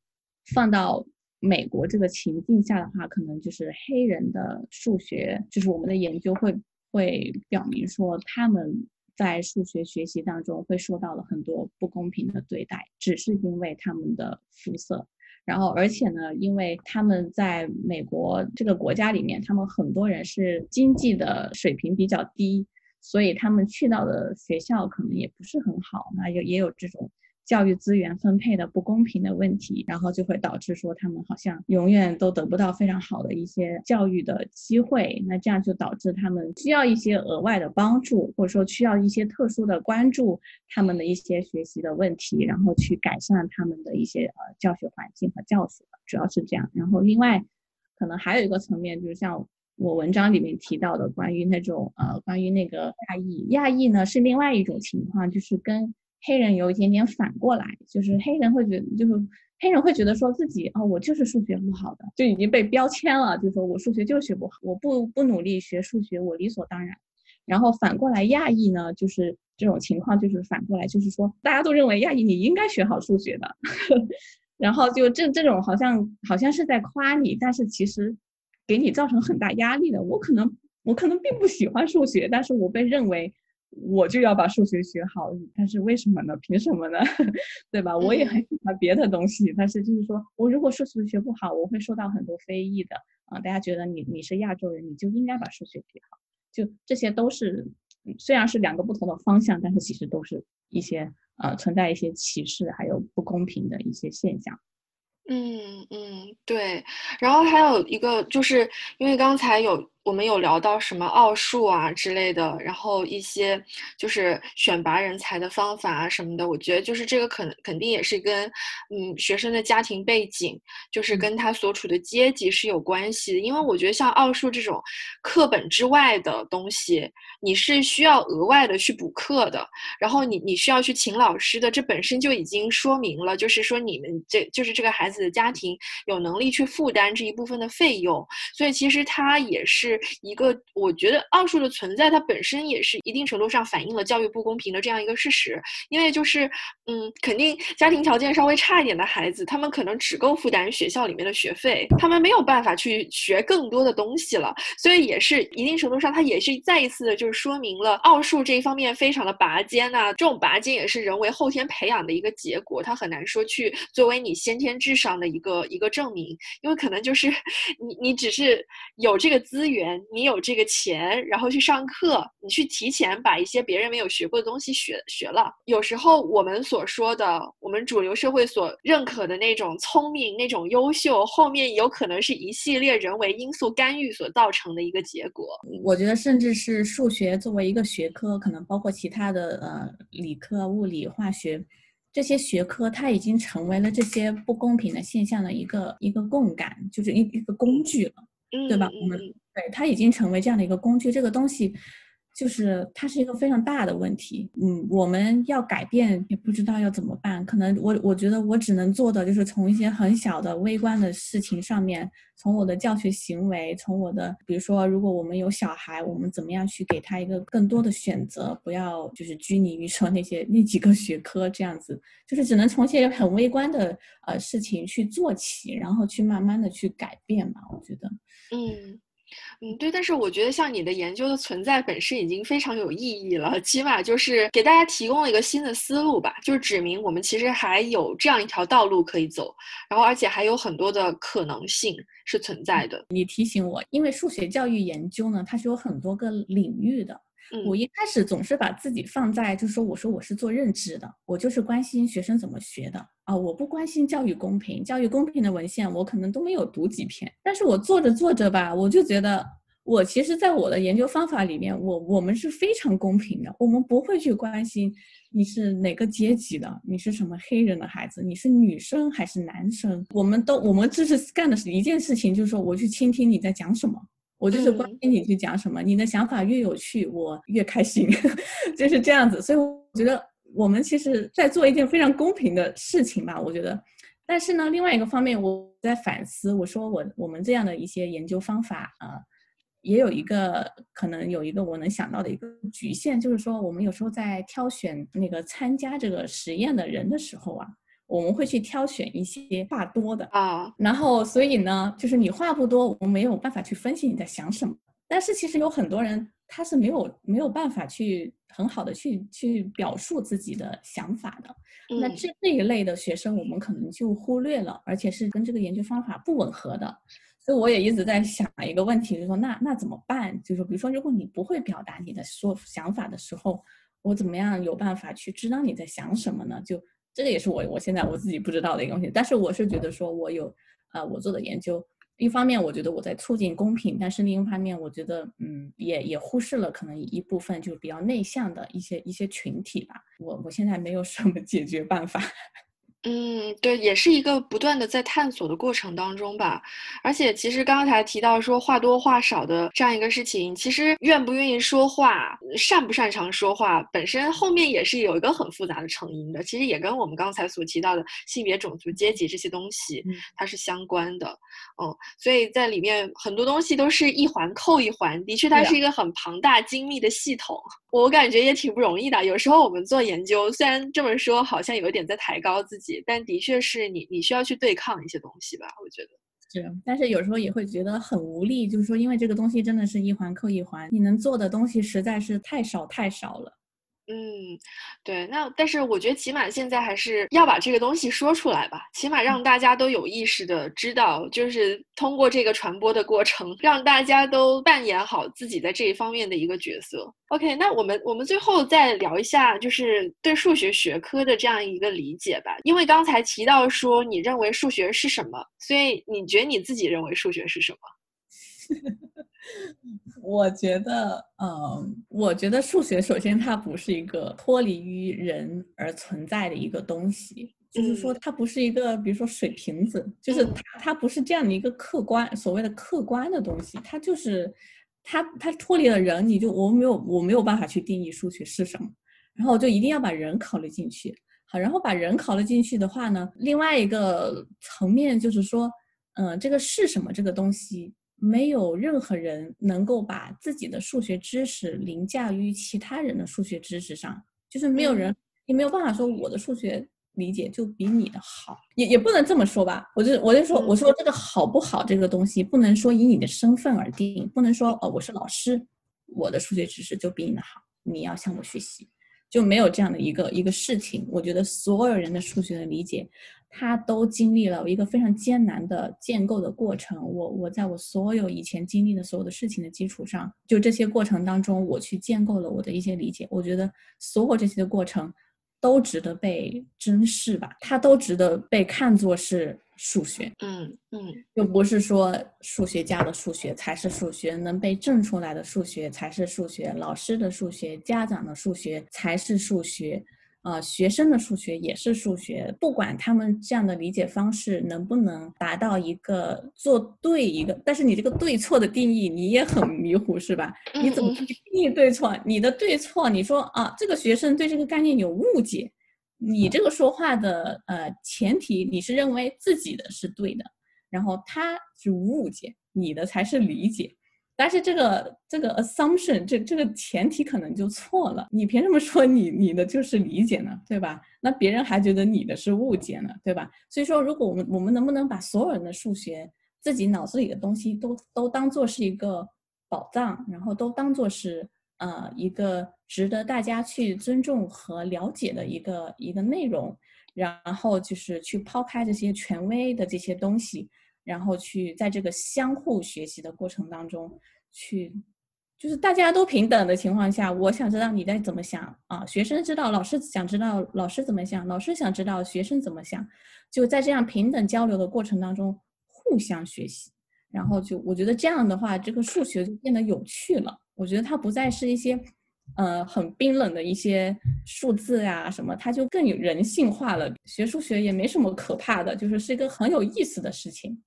放到。美国这个情境下的话，可能就是黑人的数学，就是我们的研究会会表明说，他们在数学学习当中会受到了很多不公平的对待，只是因为他们的肤色。然后，而且呢，因为他们在美国这个国家里面，他们很多人是经济的水平比较低，所以他们去到的学校可能也不是很好。那有也有这种。教育资源分配的不公平的问题，然后就会导致说他们好像永远都得不到非常好的一些教育的机会，那这样就导致他们需要一些额外的帮助，或者说需要一些特殊的关注他们的一些学习的问题，然后去改善他们的一些呃教学环境和教学，主要是这样。然后另外，可能还有一个层面，就是像我文章里面提到的关于那种呃关于那个亚裔，亚裔呢是另外一种情况，就是跟。黑人有一点点反过来，就是黑人会觉得，就是黑人会觉得说自己哦，我就是数学不好的，就已经被标签了，就说我数学就学不好，我不不努力学数学，我理所当然。然后反过来亚裔呢，就是这种情况，就是反过来，就是说大家都认为亚裔你应该学好数学的，然后就这这种好像好像是在夸你，但是其实给你造成很大压力的。我可能我可能并不喜欢数学，但是我被认为我就要把数学学好。但是为什么呢？凭什么呢？对吧？我也很喜欢别的东西，但是就是说我如果数学学不好，我会受到很多非议的啊！大家觉得你你是亚洲人，你就应该把数学学好。就这些都是虽然是两个不同的方向，但是其实都是一些呃存在一些歧视还有不公平的一些现象。嗯嗯，对。然后还有一个就是因为刚才有。我们有聊到什么奥数啊之类的，然后一些就是选拔人才的方法啊什么的，我觉得就是这个肯肯定也是跟嗯学生的家庭背景，就是跟他所处的阶级是有关系的。因为我觉得像奥数这种课本之外的东西，你是需要额外的去补课的，然后你你需要去请老师的，这本身就已经说明了，就是说你们这就是这个孩子的家庭有能力去负担这一部分的费用，所以其实他也是。一个，我觉得奥数的存在，它本身也是一定程度上反映了教育不公平的这样一个事实。因为就是，嗯，肯定家庭条件稍微差一点的孩子，他们可能只够负担学校里面的学费，他们没有办法去学更多的东西了。所以也是一定程度上，它也是再一次的，就是说明了奥数这一方面非常的拔尖呐。这种拔尖也是人为后天培养的一个结果，它很难说去作为你先天智商的一个一个证明，因为可能就是 你你只是有这个资源。你有这个钱，然后去上课，你去提前把一些别人没有学过的东西学学了。有时候我们所说的，我们主流社会所认可的那种聪明、那种优秀，后面有可能是一系列人为因素干预所造成的一个结果。我觉得，甚至是数学作为一个学科，可能包括其他的呃理科、物理、化学这些学科，它已经成为了这些不公平的现象的一个一个共感，就是一一个工具了。对吧？我们对它已经成为这样的一个工具，这个东西就是它是一个非常大的问题。嗯，我们要改变也不知道要怎么办。可能我我觉得我只能做的就是从一些很小的微观的事情上面，从我的教学行为，从我的比如说，如果我们有小孩，我们怎么样去给他一个更多的选择，不要就是拘泥于说那些那几个学科这样子，就是只能从一些很微观的呃事情去做起，然后去慢慢的去改变嘛。我觉得。嗯，嗯，对，但是我觉得像你的研究的存在本身已经非常有意义了，起码就是给大家提供了一个新的思路吧，就是指明我们其实还有这样一条道路可以走，然后而且还有很多的可能性是存在的。你提醒我，因为数学教育研究呢，它是有很多个领域的。我一开始总是把自己放在，就是说，我说我是做认知的，我就是关心学生怎么学的啊，我不关心教育公平，教育公平的文献我可能都没有读几篇。但是我做着做着吧，我就觉得，我其实，在我的研究方法里面，我我们是非常公平的，我们不会去关心你是哪个阶级的，你是什么黑人的孩子，你是女生还是男生，我们都我们只是干的是一件事情，就是说，我去倾听你在讲什么。我就是关心你去讲什么，你的想法越有趣，我越开心，就是这样子。所以我觉得我们其实在做一件非常公平的事情吧。我觉得，但是呢，另外一个方面，我在反思，我说我我们这样的一些研究方法啊，也有一个可能有一个我能想到的一个局限，就是说我们有时候在挑选那个参加这个实验的人的时候啊。我们会去挑选一些话多的啊，然后所以呢，就是你话不多，我们没有办法去分析你在想什么。但是其实有很多人他是没有没有办法去很好的去去表述自己的想法的。那这这一类的学生，我们可能就忽略了，而且是跟这个研究方法不吻合的。所以我也一直在想一个问题，就是说那那怎么办？就是比如说，如果你不会表达你的说想法的时候，我怎么样有办法去知道你在想什么呢？就这个也是我我现在我自己不知道的一个东西，但是我是觉得说，我有，呃，我做的研究，一方面我觉得我在促进公平，但是另一方面我觉得，嗯，也也忽视了可能一部分就比较内向的一些一些群体吧。我我现在没有什么解决办法。嗯，对，也是一个不断的在探索的过程当中吧。而且，其实刚才提到说话多话少的这样一个事情，其实愿不愿意说话、擅不擅长说话，本身后面也是有一个很复杂的成因的。其实也跟我们刚才所提到的性别、种族、阶级这些东西，它是相关的。嗯，所以在里面很多东西都是一环扣一环，的确，它是一个很庞大精密的系统。我感觉也挺不容易的。有时候我们做研究，虽然这么说好像有一点在抬高自己。但的确是你，你需要去对抗一些东西吧？我觉得是，但是有时候也会觉得很无力，就是说，因为这个东西真的是一环扣一环，你能做的东西实在是太少太少了。嗯，对，那但是我觉得起码现在还是要把这个东西说出来吧，起码让大家都有意识的知道，就是通过这个传播的过程，让大家都扮演好自己在这一方面的一个角色。OK，那我们我们最后再聊一下，就是对数学学科的这样一个理解吧。因为刚才提到说你认为数学是什么，所以你觉得你自己认为数学是什么？我觉得，嗯，我觉得数学首先它不是一个脱离于人而存在的一个东西，就是说它不是一个，比如说水瓶子，就是它它不是这样的一个客观所谓的客观的东西，它就是它它脱离了人，你就我没有我没有办法去定义数学是什么，然后我就一定要把人考虑进去，好，然后把人考虑进去的话呢，另外一个层面就是说，嗯，这个是什么这个东西。没有任何人能够把自己的数学知识凌驾于其他人的数学知识上，就是没有人，你没有办法说我的数学理解就比你的好，也也不能这么说吧。我就我就说，我说这个好不好这个东西，不能说以你的身份而定，不能说哦我是老师，我的数学知识就比你的好，你要向我学习，就没有这样的一个一个事情。我觉得所有人的数学的理解。他都经历了一个非常艰难的建构的过程。我我在我所有以前经历的所有的事情的基础上，就这些过程当中，我去建构了我的一些理解。我觉得所有这些的过程都值得被珍视吧，它都值得被看作是数学。嗯嗯，又不是说数学家的数学才是数学，能被证出来的数学才是数学，老师的数学、家长的数学才是数学。啊，学生的数学也是数学，不管他们这样的理解方式能不能达到一个做对一个，但是你这个对错的定义你也很迷糊，是吧？你怎么去定义对错？你的对错，你说啊，这个学生对这个概念有误解，你这个说话的呃前提你是认为自己的是对的，然后他是误解，你的才是理解。但是这个这个 assumption 这这个前提可能就错了，你凭什么说你你的就是理解呢？对吧？那别人还觉得你的是误解呢，对吧？所以说，如果我们我们能不能把所有人的数学自己脑子里的东西都都当做是一个宝藏，然后都当做是呃一个值得大家去尊重和了解的一个一个内容，然后就是去抛开这些权威的这些东西。然后去在这个相互学习的过程当中，去就是大家都平等的情况下，我想知道你在怎么想啊？学生知道老师想知道老师怎么想，老师想知道学生怎么想，就在这样平等交流的过程当中互相学习。然后就我觉得这样的话，这个数学就变得有趣了。我觉得它不再是一些呃很冰冷的一些数字呀什么，它就更有人性化了。学数学也没什么可怕的，就是是一个很有意思的事情。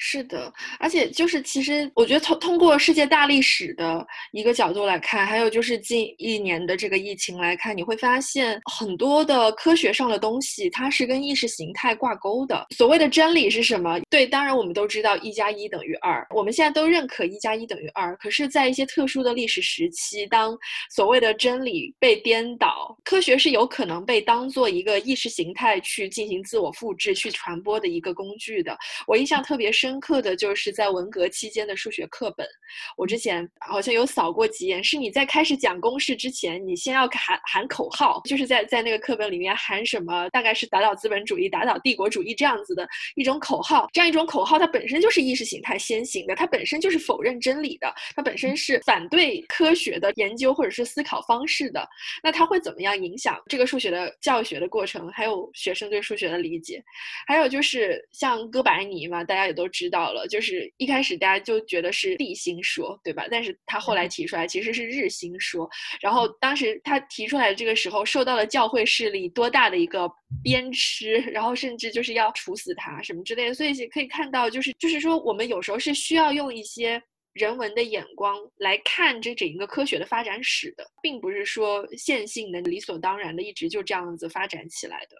是的，而且就是其实我觉得通通过世界大历史的一个角度来看，还有就是近一年的这个疫情来看，你会发现很多的科学上的东西它是跟意识形态挂钩的。所谓的真理是什么？对，当然我们都知道一加一等于二，我们现在都认可一加一等于二。可是，在一些特殊的历史时期，当所谓的真理被颠倒，科学是有可能被当做一个意识形态去进行自我复制、去传播的一个工具的。我印象特别深。深刻的就是在文革期间的数学课本，我之前好像有扫过几眼。是你在开始讲公式之前，你先要喊喊口号，就是在在那个课本里面喊什么，大概是打倒资本主义、打倒帝国主义这样子的一种口号。这样一种口号，它本身就是意识形态先行的，它本身就是否认真理的，它本身是反对科学的研究或者是思考方式的。那它会怎么样影响这个数学的教学的过程，还有学生对数学的理解？还有就是像哥白尼嘛，大家也都。知道了，就是一开始大家就觉得是地心说，对吧？但是他后来提出来其实是日心说。然后当时他提出来的这个时候，受到了教会势力多大的一个鞭笞，然后甚至就是要处死他什么之类的。所以可以看到，就是就是说，我们有时候是需要用一些人文的眼光来看这整个科学的发展史的，并不是说线性的、理所当然的一直就这样子发展起来的。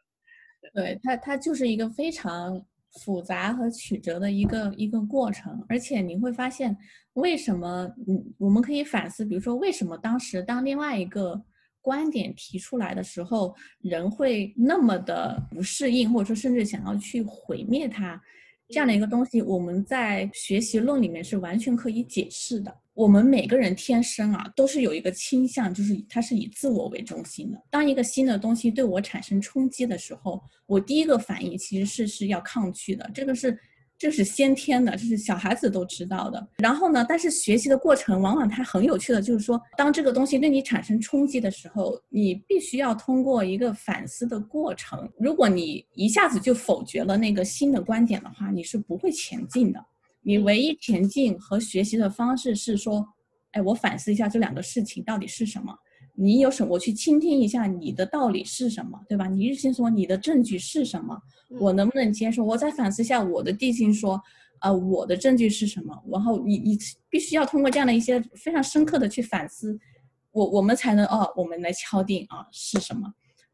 对它，它就是一个非常。复杂和曲折的一个一个过程，而且你会发现，为什么嗯，我们可以反思，比如说为什么当时当另外一个观点提出来的时候，人会那么的不适应，或者说甚至想要去毁灭它？这样的一个东西，我们在学习论里面是完全可以解释的。我们每个人天生啊，都是有一个倾向，就是它是以自我为中心的。当一个新的东西对我产生冲击的时候，我第一个反应其实是是要抗拒的。这个是。这是先天的，这是小孩子都知道的。然后呢，但是学习的过程往往它很有趣的，就是说，当这个东西对你产生冲击的时候，你必须要通过一个反思的过程。如果你一下子就否决了那个新的观点的话，你是不会前进的。你唯一前进和学习的方式是说，哎，我反思一下这两个事情到底是什么。你有什么？我去倾听一下你的道理是什么，对吧？你日心说你的证据是什么？我能不能接受？我再反思一下我的地心说，呃，我的证据是什么？然后你你必须要通过这样的一些非常深刻的去反思，我我们才能哦，我们来敲定啊是什么？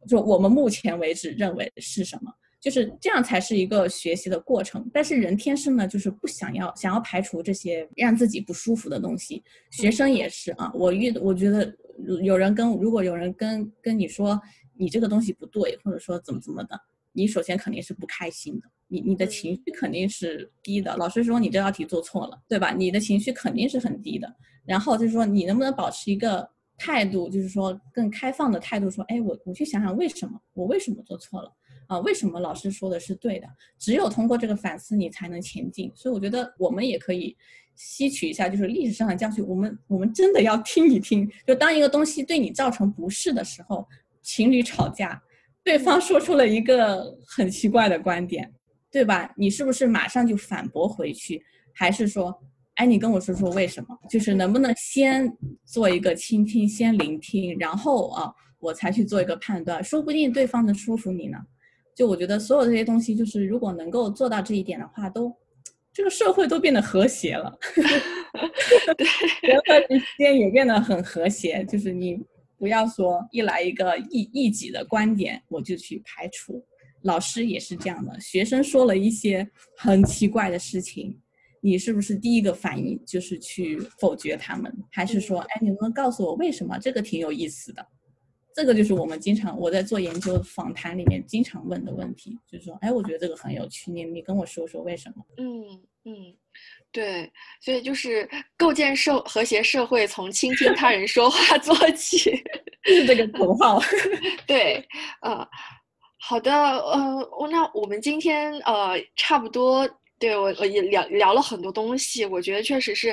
就我们目前为止认为是什么？就是这样才是一个学习的过程。但是人天生呢，就是不想要想要排除这些让自己不舒服的东西。学生也是啊，我遇我觉得。有人跟如果有人跟跟你说你这个东西不对，或者说怎么怎么的，你首先肯定是不开心的，你你的情绪肯定是低的。老师说你这道题做错了，对吧？你的情绪肯定是很低的。然后就是说你能不能保持一个态度，就是说更开放的态度，说哎我我去想想为什么我为什么做错了啊？为什么老师说的是对的？只有通过这个反思，你才能前进。所以我觉得我们也可以。吸取一下就是历史上的教训，我们我们真的要听一听。就当一个东西对你造成不适的时候，情侣吵架，对方说出了一个很奇怪的观点，对吧？你是不是马上就反驳回去，还是说，哎，你跟我说说为什么？就是能不能先做一个倾听，先聆听，然后啊，我才去做一个判断，说不定对方能说服你呢。就我觉得所有这些东西，就是如果能够做到这一点的话，都。这个社会都变得和谐了 对，人和人之间也变得很和谐。就是你不要说一来一个异异己的观点，我就去排除。老师也是这样的，学生说了一些很奇怪的事情，你是不是第一个反应就是去否决他们，还是说，哎，你能不能告诉我为什么？这个挺有意思的。这个就是我们经常我在做研究访谈里面经常问的问题，就是说，哎，我觉得这个很有趣，你你跟我说说为什么？嗯嗯，对，所以就是构建社和谐社会，从倾听他人说话 做起，是这个口号。对，呃，好的，呃，那我们今天呃差不多。对我，我也聊聊了很多东西，我觉得确实是，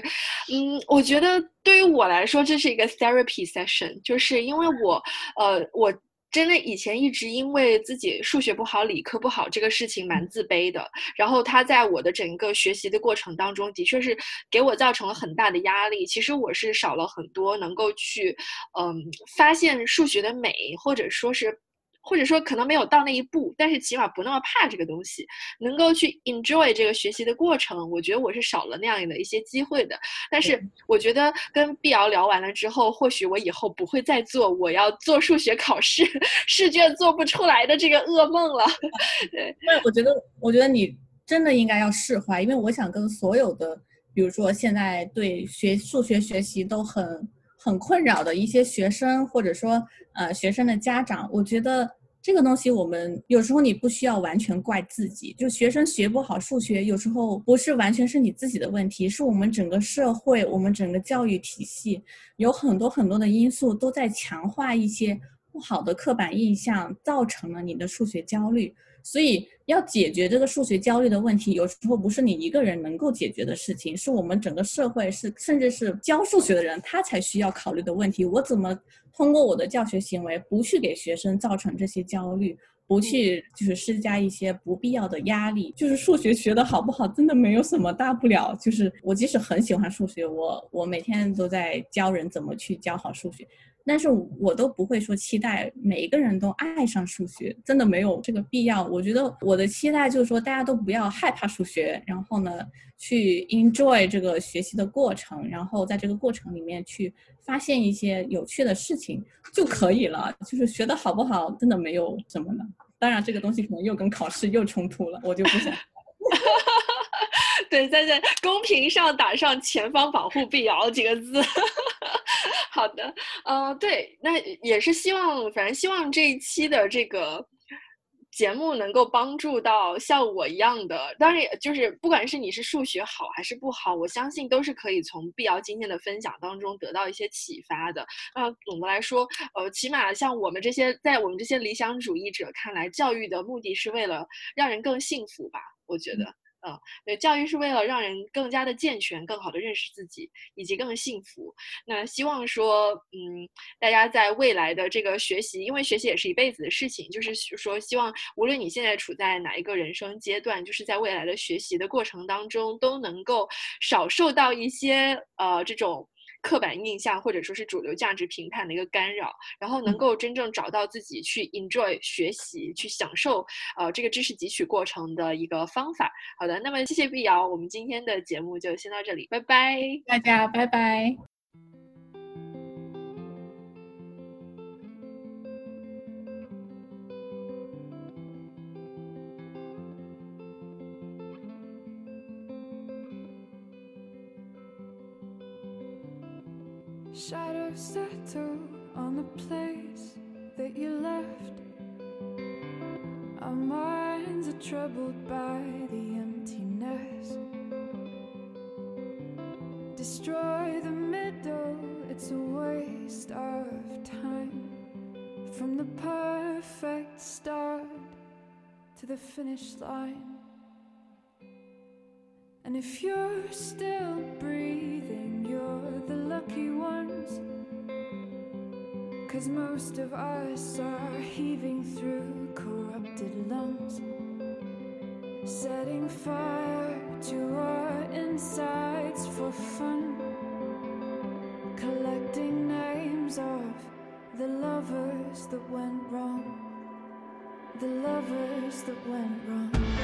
嗯，我觉得对于我来说，这是一个 therapy session，就是因为我，呃，我真的以前一直因为自己数学不好、理科不好这个事情蛮自卑的，然后他在我的整个学习的过程当中，的确是给我造成了很大的压力。其实我是少了很多能够去，嗯，发现数学的美，或者说是。或者说可能没有到那一步，但是起码不那么怕这个东西，能够去 enjoy 这个学习的过程。我觉得我是少了那样的一些机会的。但是我觉得跟碧瑶聊完了之后，或许我以后不会再做我要做数学考试 试卷做不出来的这个噩梦了。对，那我觉得，我觉得你真的应该要释怀，因为我想跟所有的，比如说现在对学数学学习都很。很困扰的一些学生，或者说呃学生的家长，我觉得这个东西我们有时候你不需要完全怪自己，就学生学不好数学，有时候不是完全是你自己的问题，是我们整个社会、我们整个教育体系有很多很多的因素都在强化一些不好的刻板印象，造成了你的数学焦虑。所以要解决这个数学焦虑的问题，有时候不是你一个人能够解决的事情，是我们整个社会，是甚至是教数学的人他才需要考虑的问题。我怎么通过我的教学行为，不去给学生造成这些焦虑，不去就是施加一些不必要的压力？就是数学学的好不好，真的没有什么大不了。就是我即使很喜欢数学，我我每天都在教人怎么去教好数学。但是我都不会说期待每一个人都爱上数学，真的没有这个必要。我觉得我的期待就是说，大家都不要害怕数学，然后呢，去 enjoy 这个学习的过程，然后在这个过程里面去发现一些有趣的事情就可以了。就是学的好不好，真的没有什么的。当然，这个东西可能又跟考试又冲突了，我就不想。对，在在公屏上打上“前方保护碧瑶”几个字。好的，呃，对，那也是希望，反正希望这一期的这个节目能够帮助到像我一样的，当然也就是不管是你是数学好还是不好，我相信都是可以从碧瑶今天的分享当中得到一些启发的。那总的来说，呃，起码像我们这些在我们这些理想主义者看来，教育的目的是为了让人更幸福吧？我觉得。嗯，对，教育是为了让人更加的健全，更好的认识自己，以及更幸福。那希望说，嗯，大家在未来的这个学习，因为学习也是一辈子的事情，就是说，希望无论你现在处在哪一个人生阶段，就是在未来的学习的过程当中，都能够少受到一些呃这种。刻板印象或者说是主流价值评判的一个干扰，然后能够真正找到自己去 enjoy 学习、去享受呃这个知识汲取过程的一个方法。好的，那么谢谢碧瑶，我们今天的节目就先到这里，拜拜，大家拜拜。Shadows settle on the place that you left. Our minds are troubled by the emptiness. Destroy the middle, it's a waste of time. From the perfect start to the finish line. And if you're still breathing, you're the lucky ones. Cause most of us are heaving through corrupted lungs, setting fire to our insides for fun, collecting names of the lovers that went wrong, the lovers that went wrong.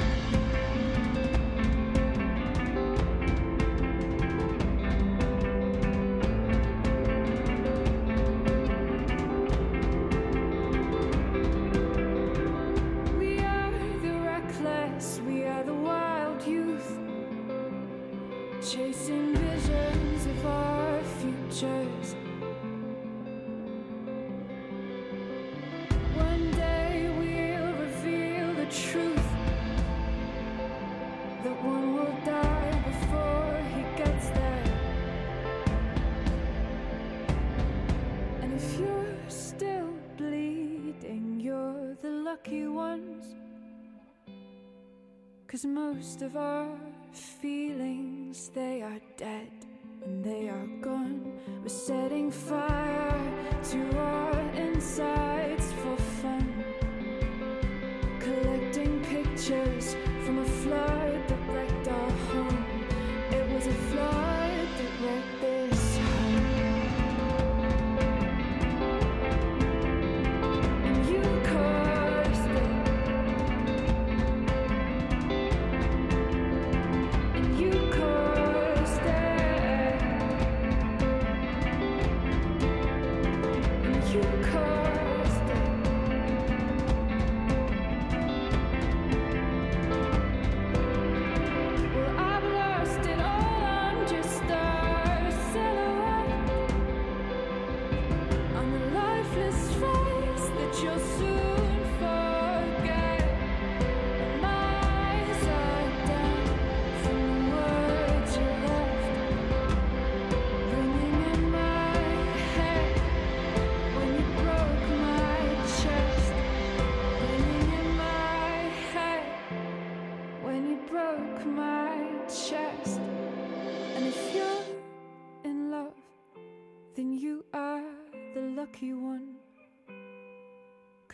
Cause most of our feelings, they are dead and they are gone. We're setting fire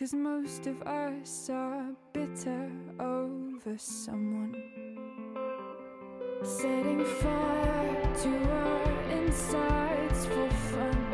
Cause most of us are bitter over someone. Setting fire to our insides for fun.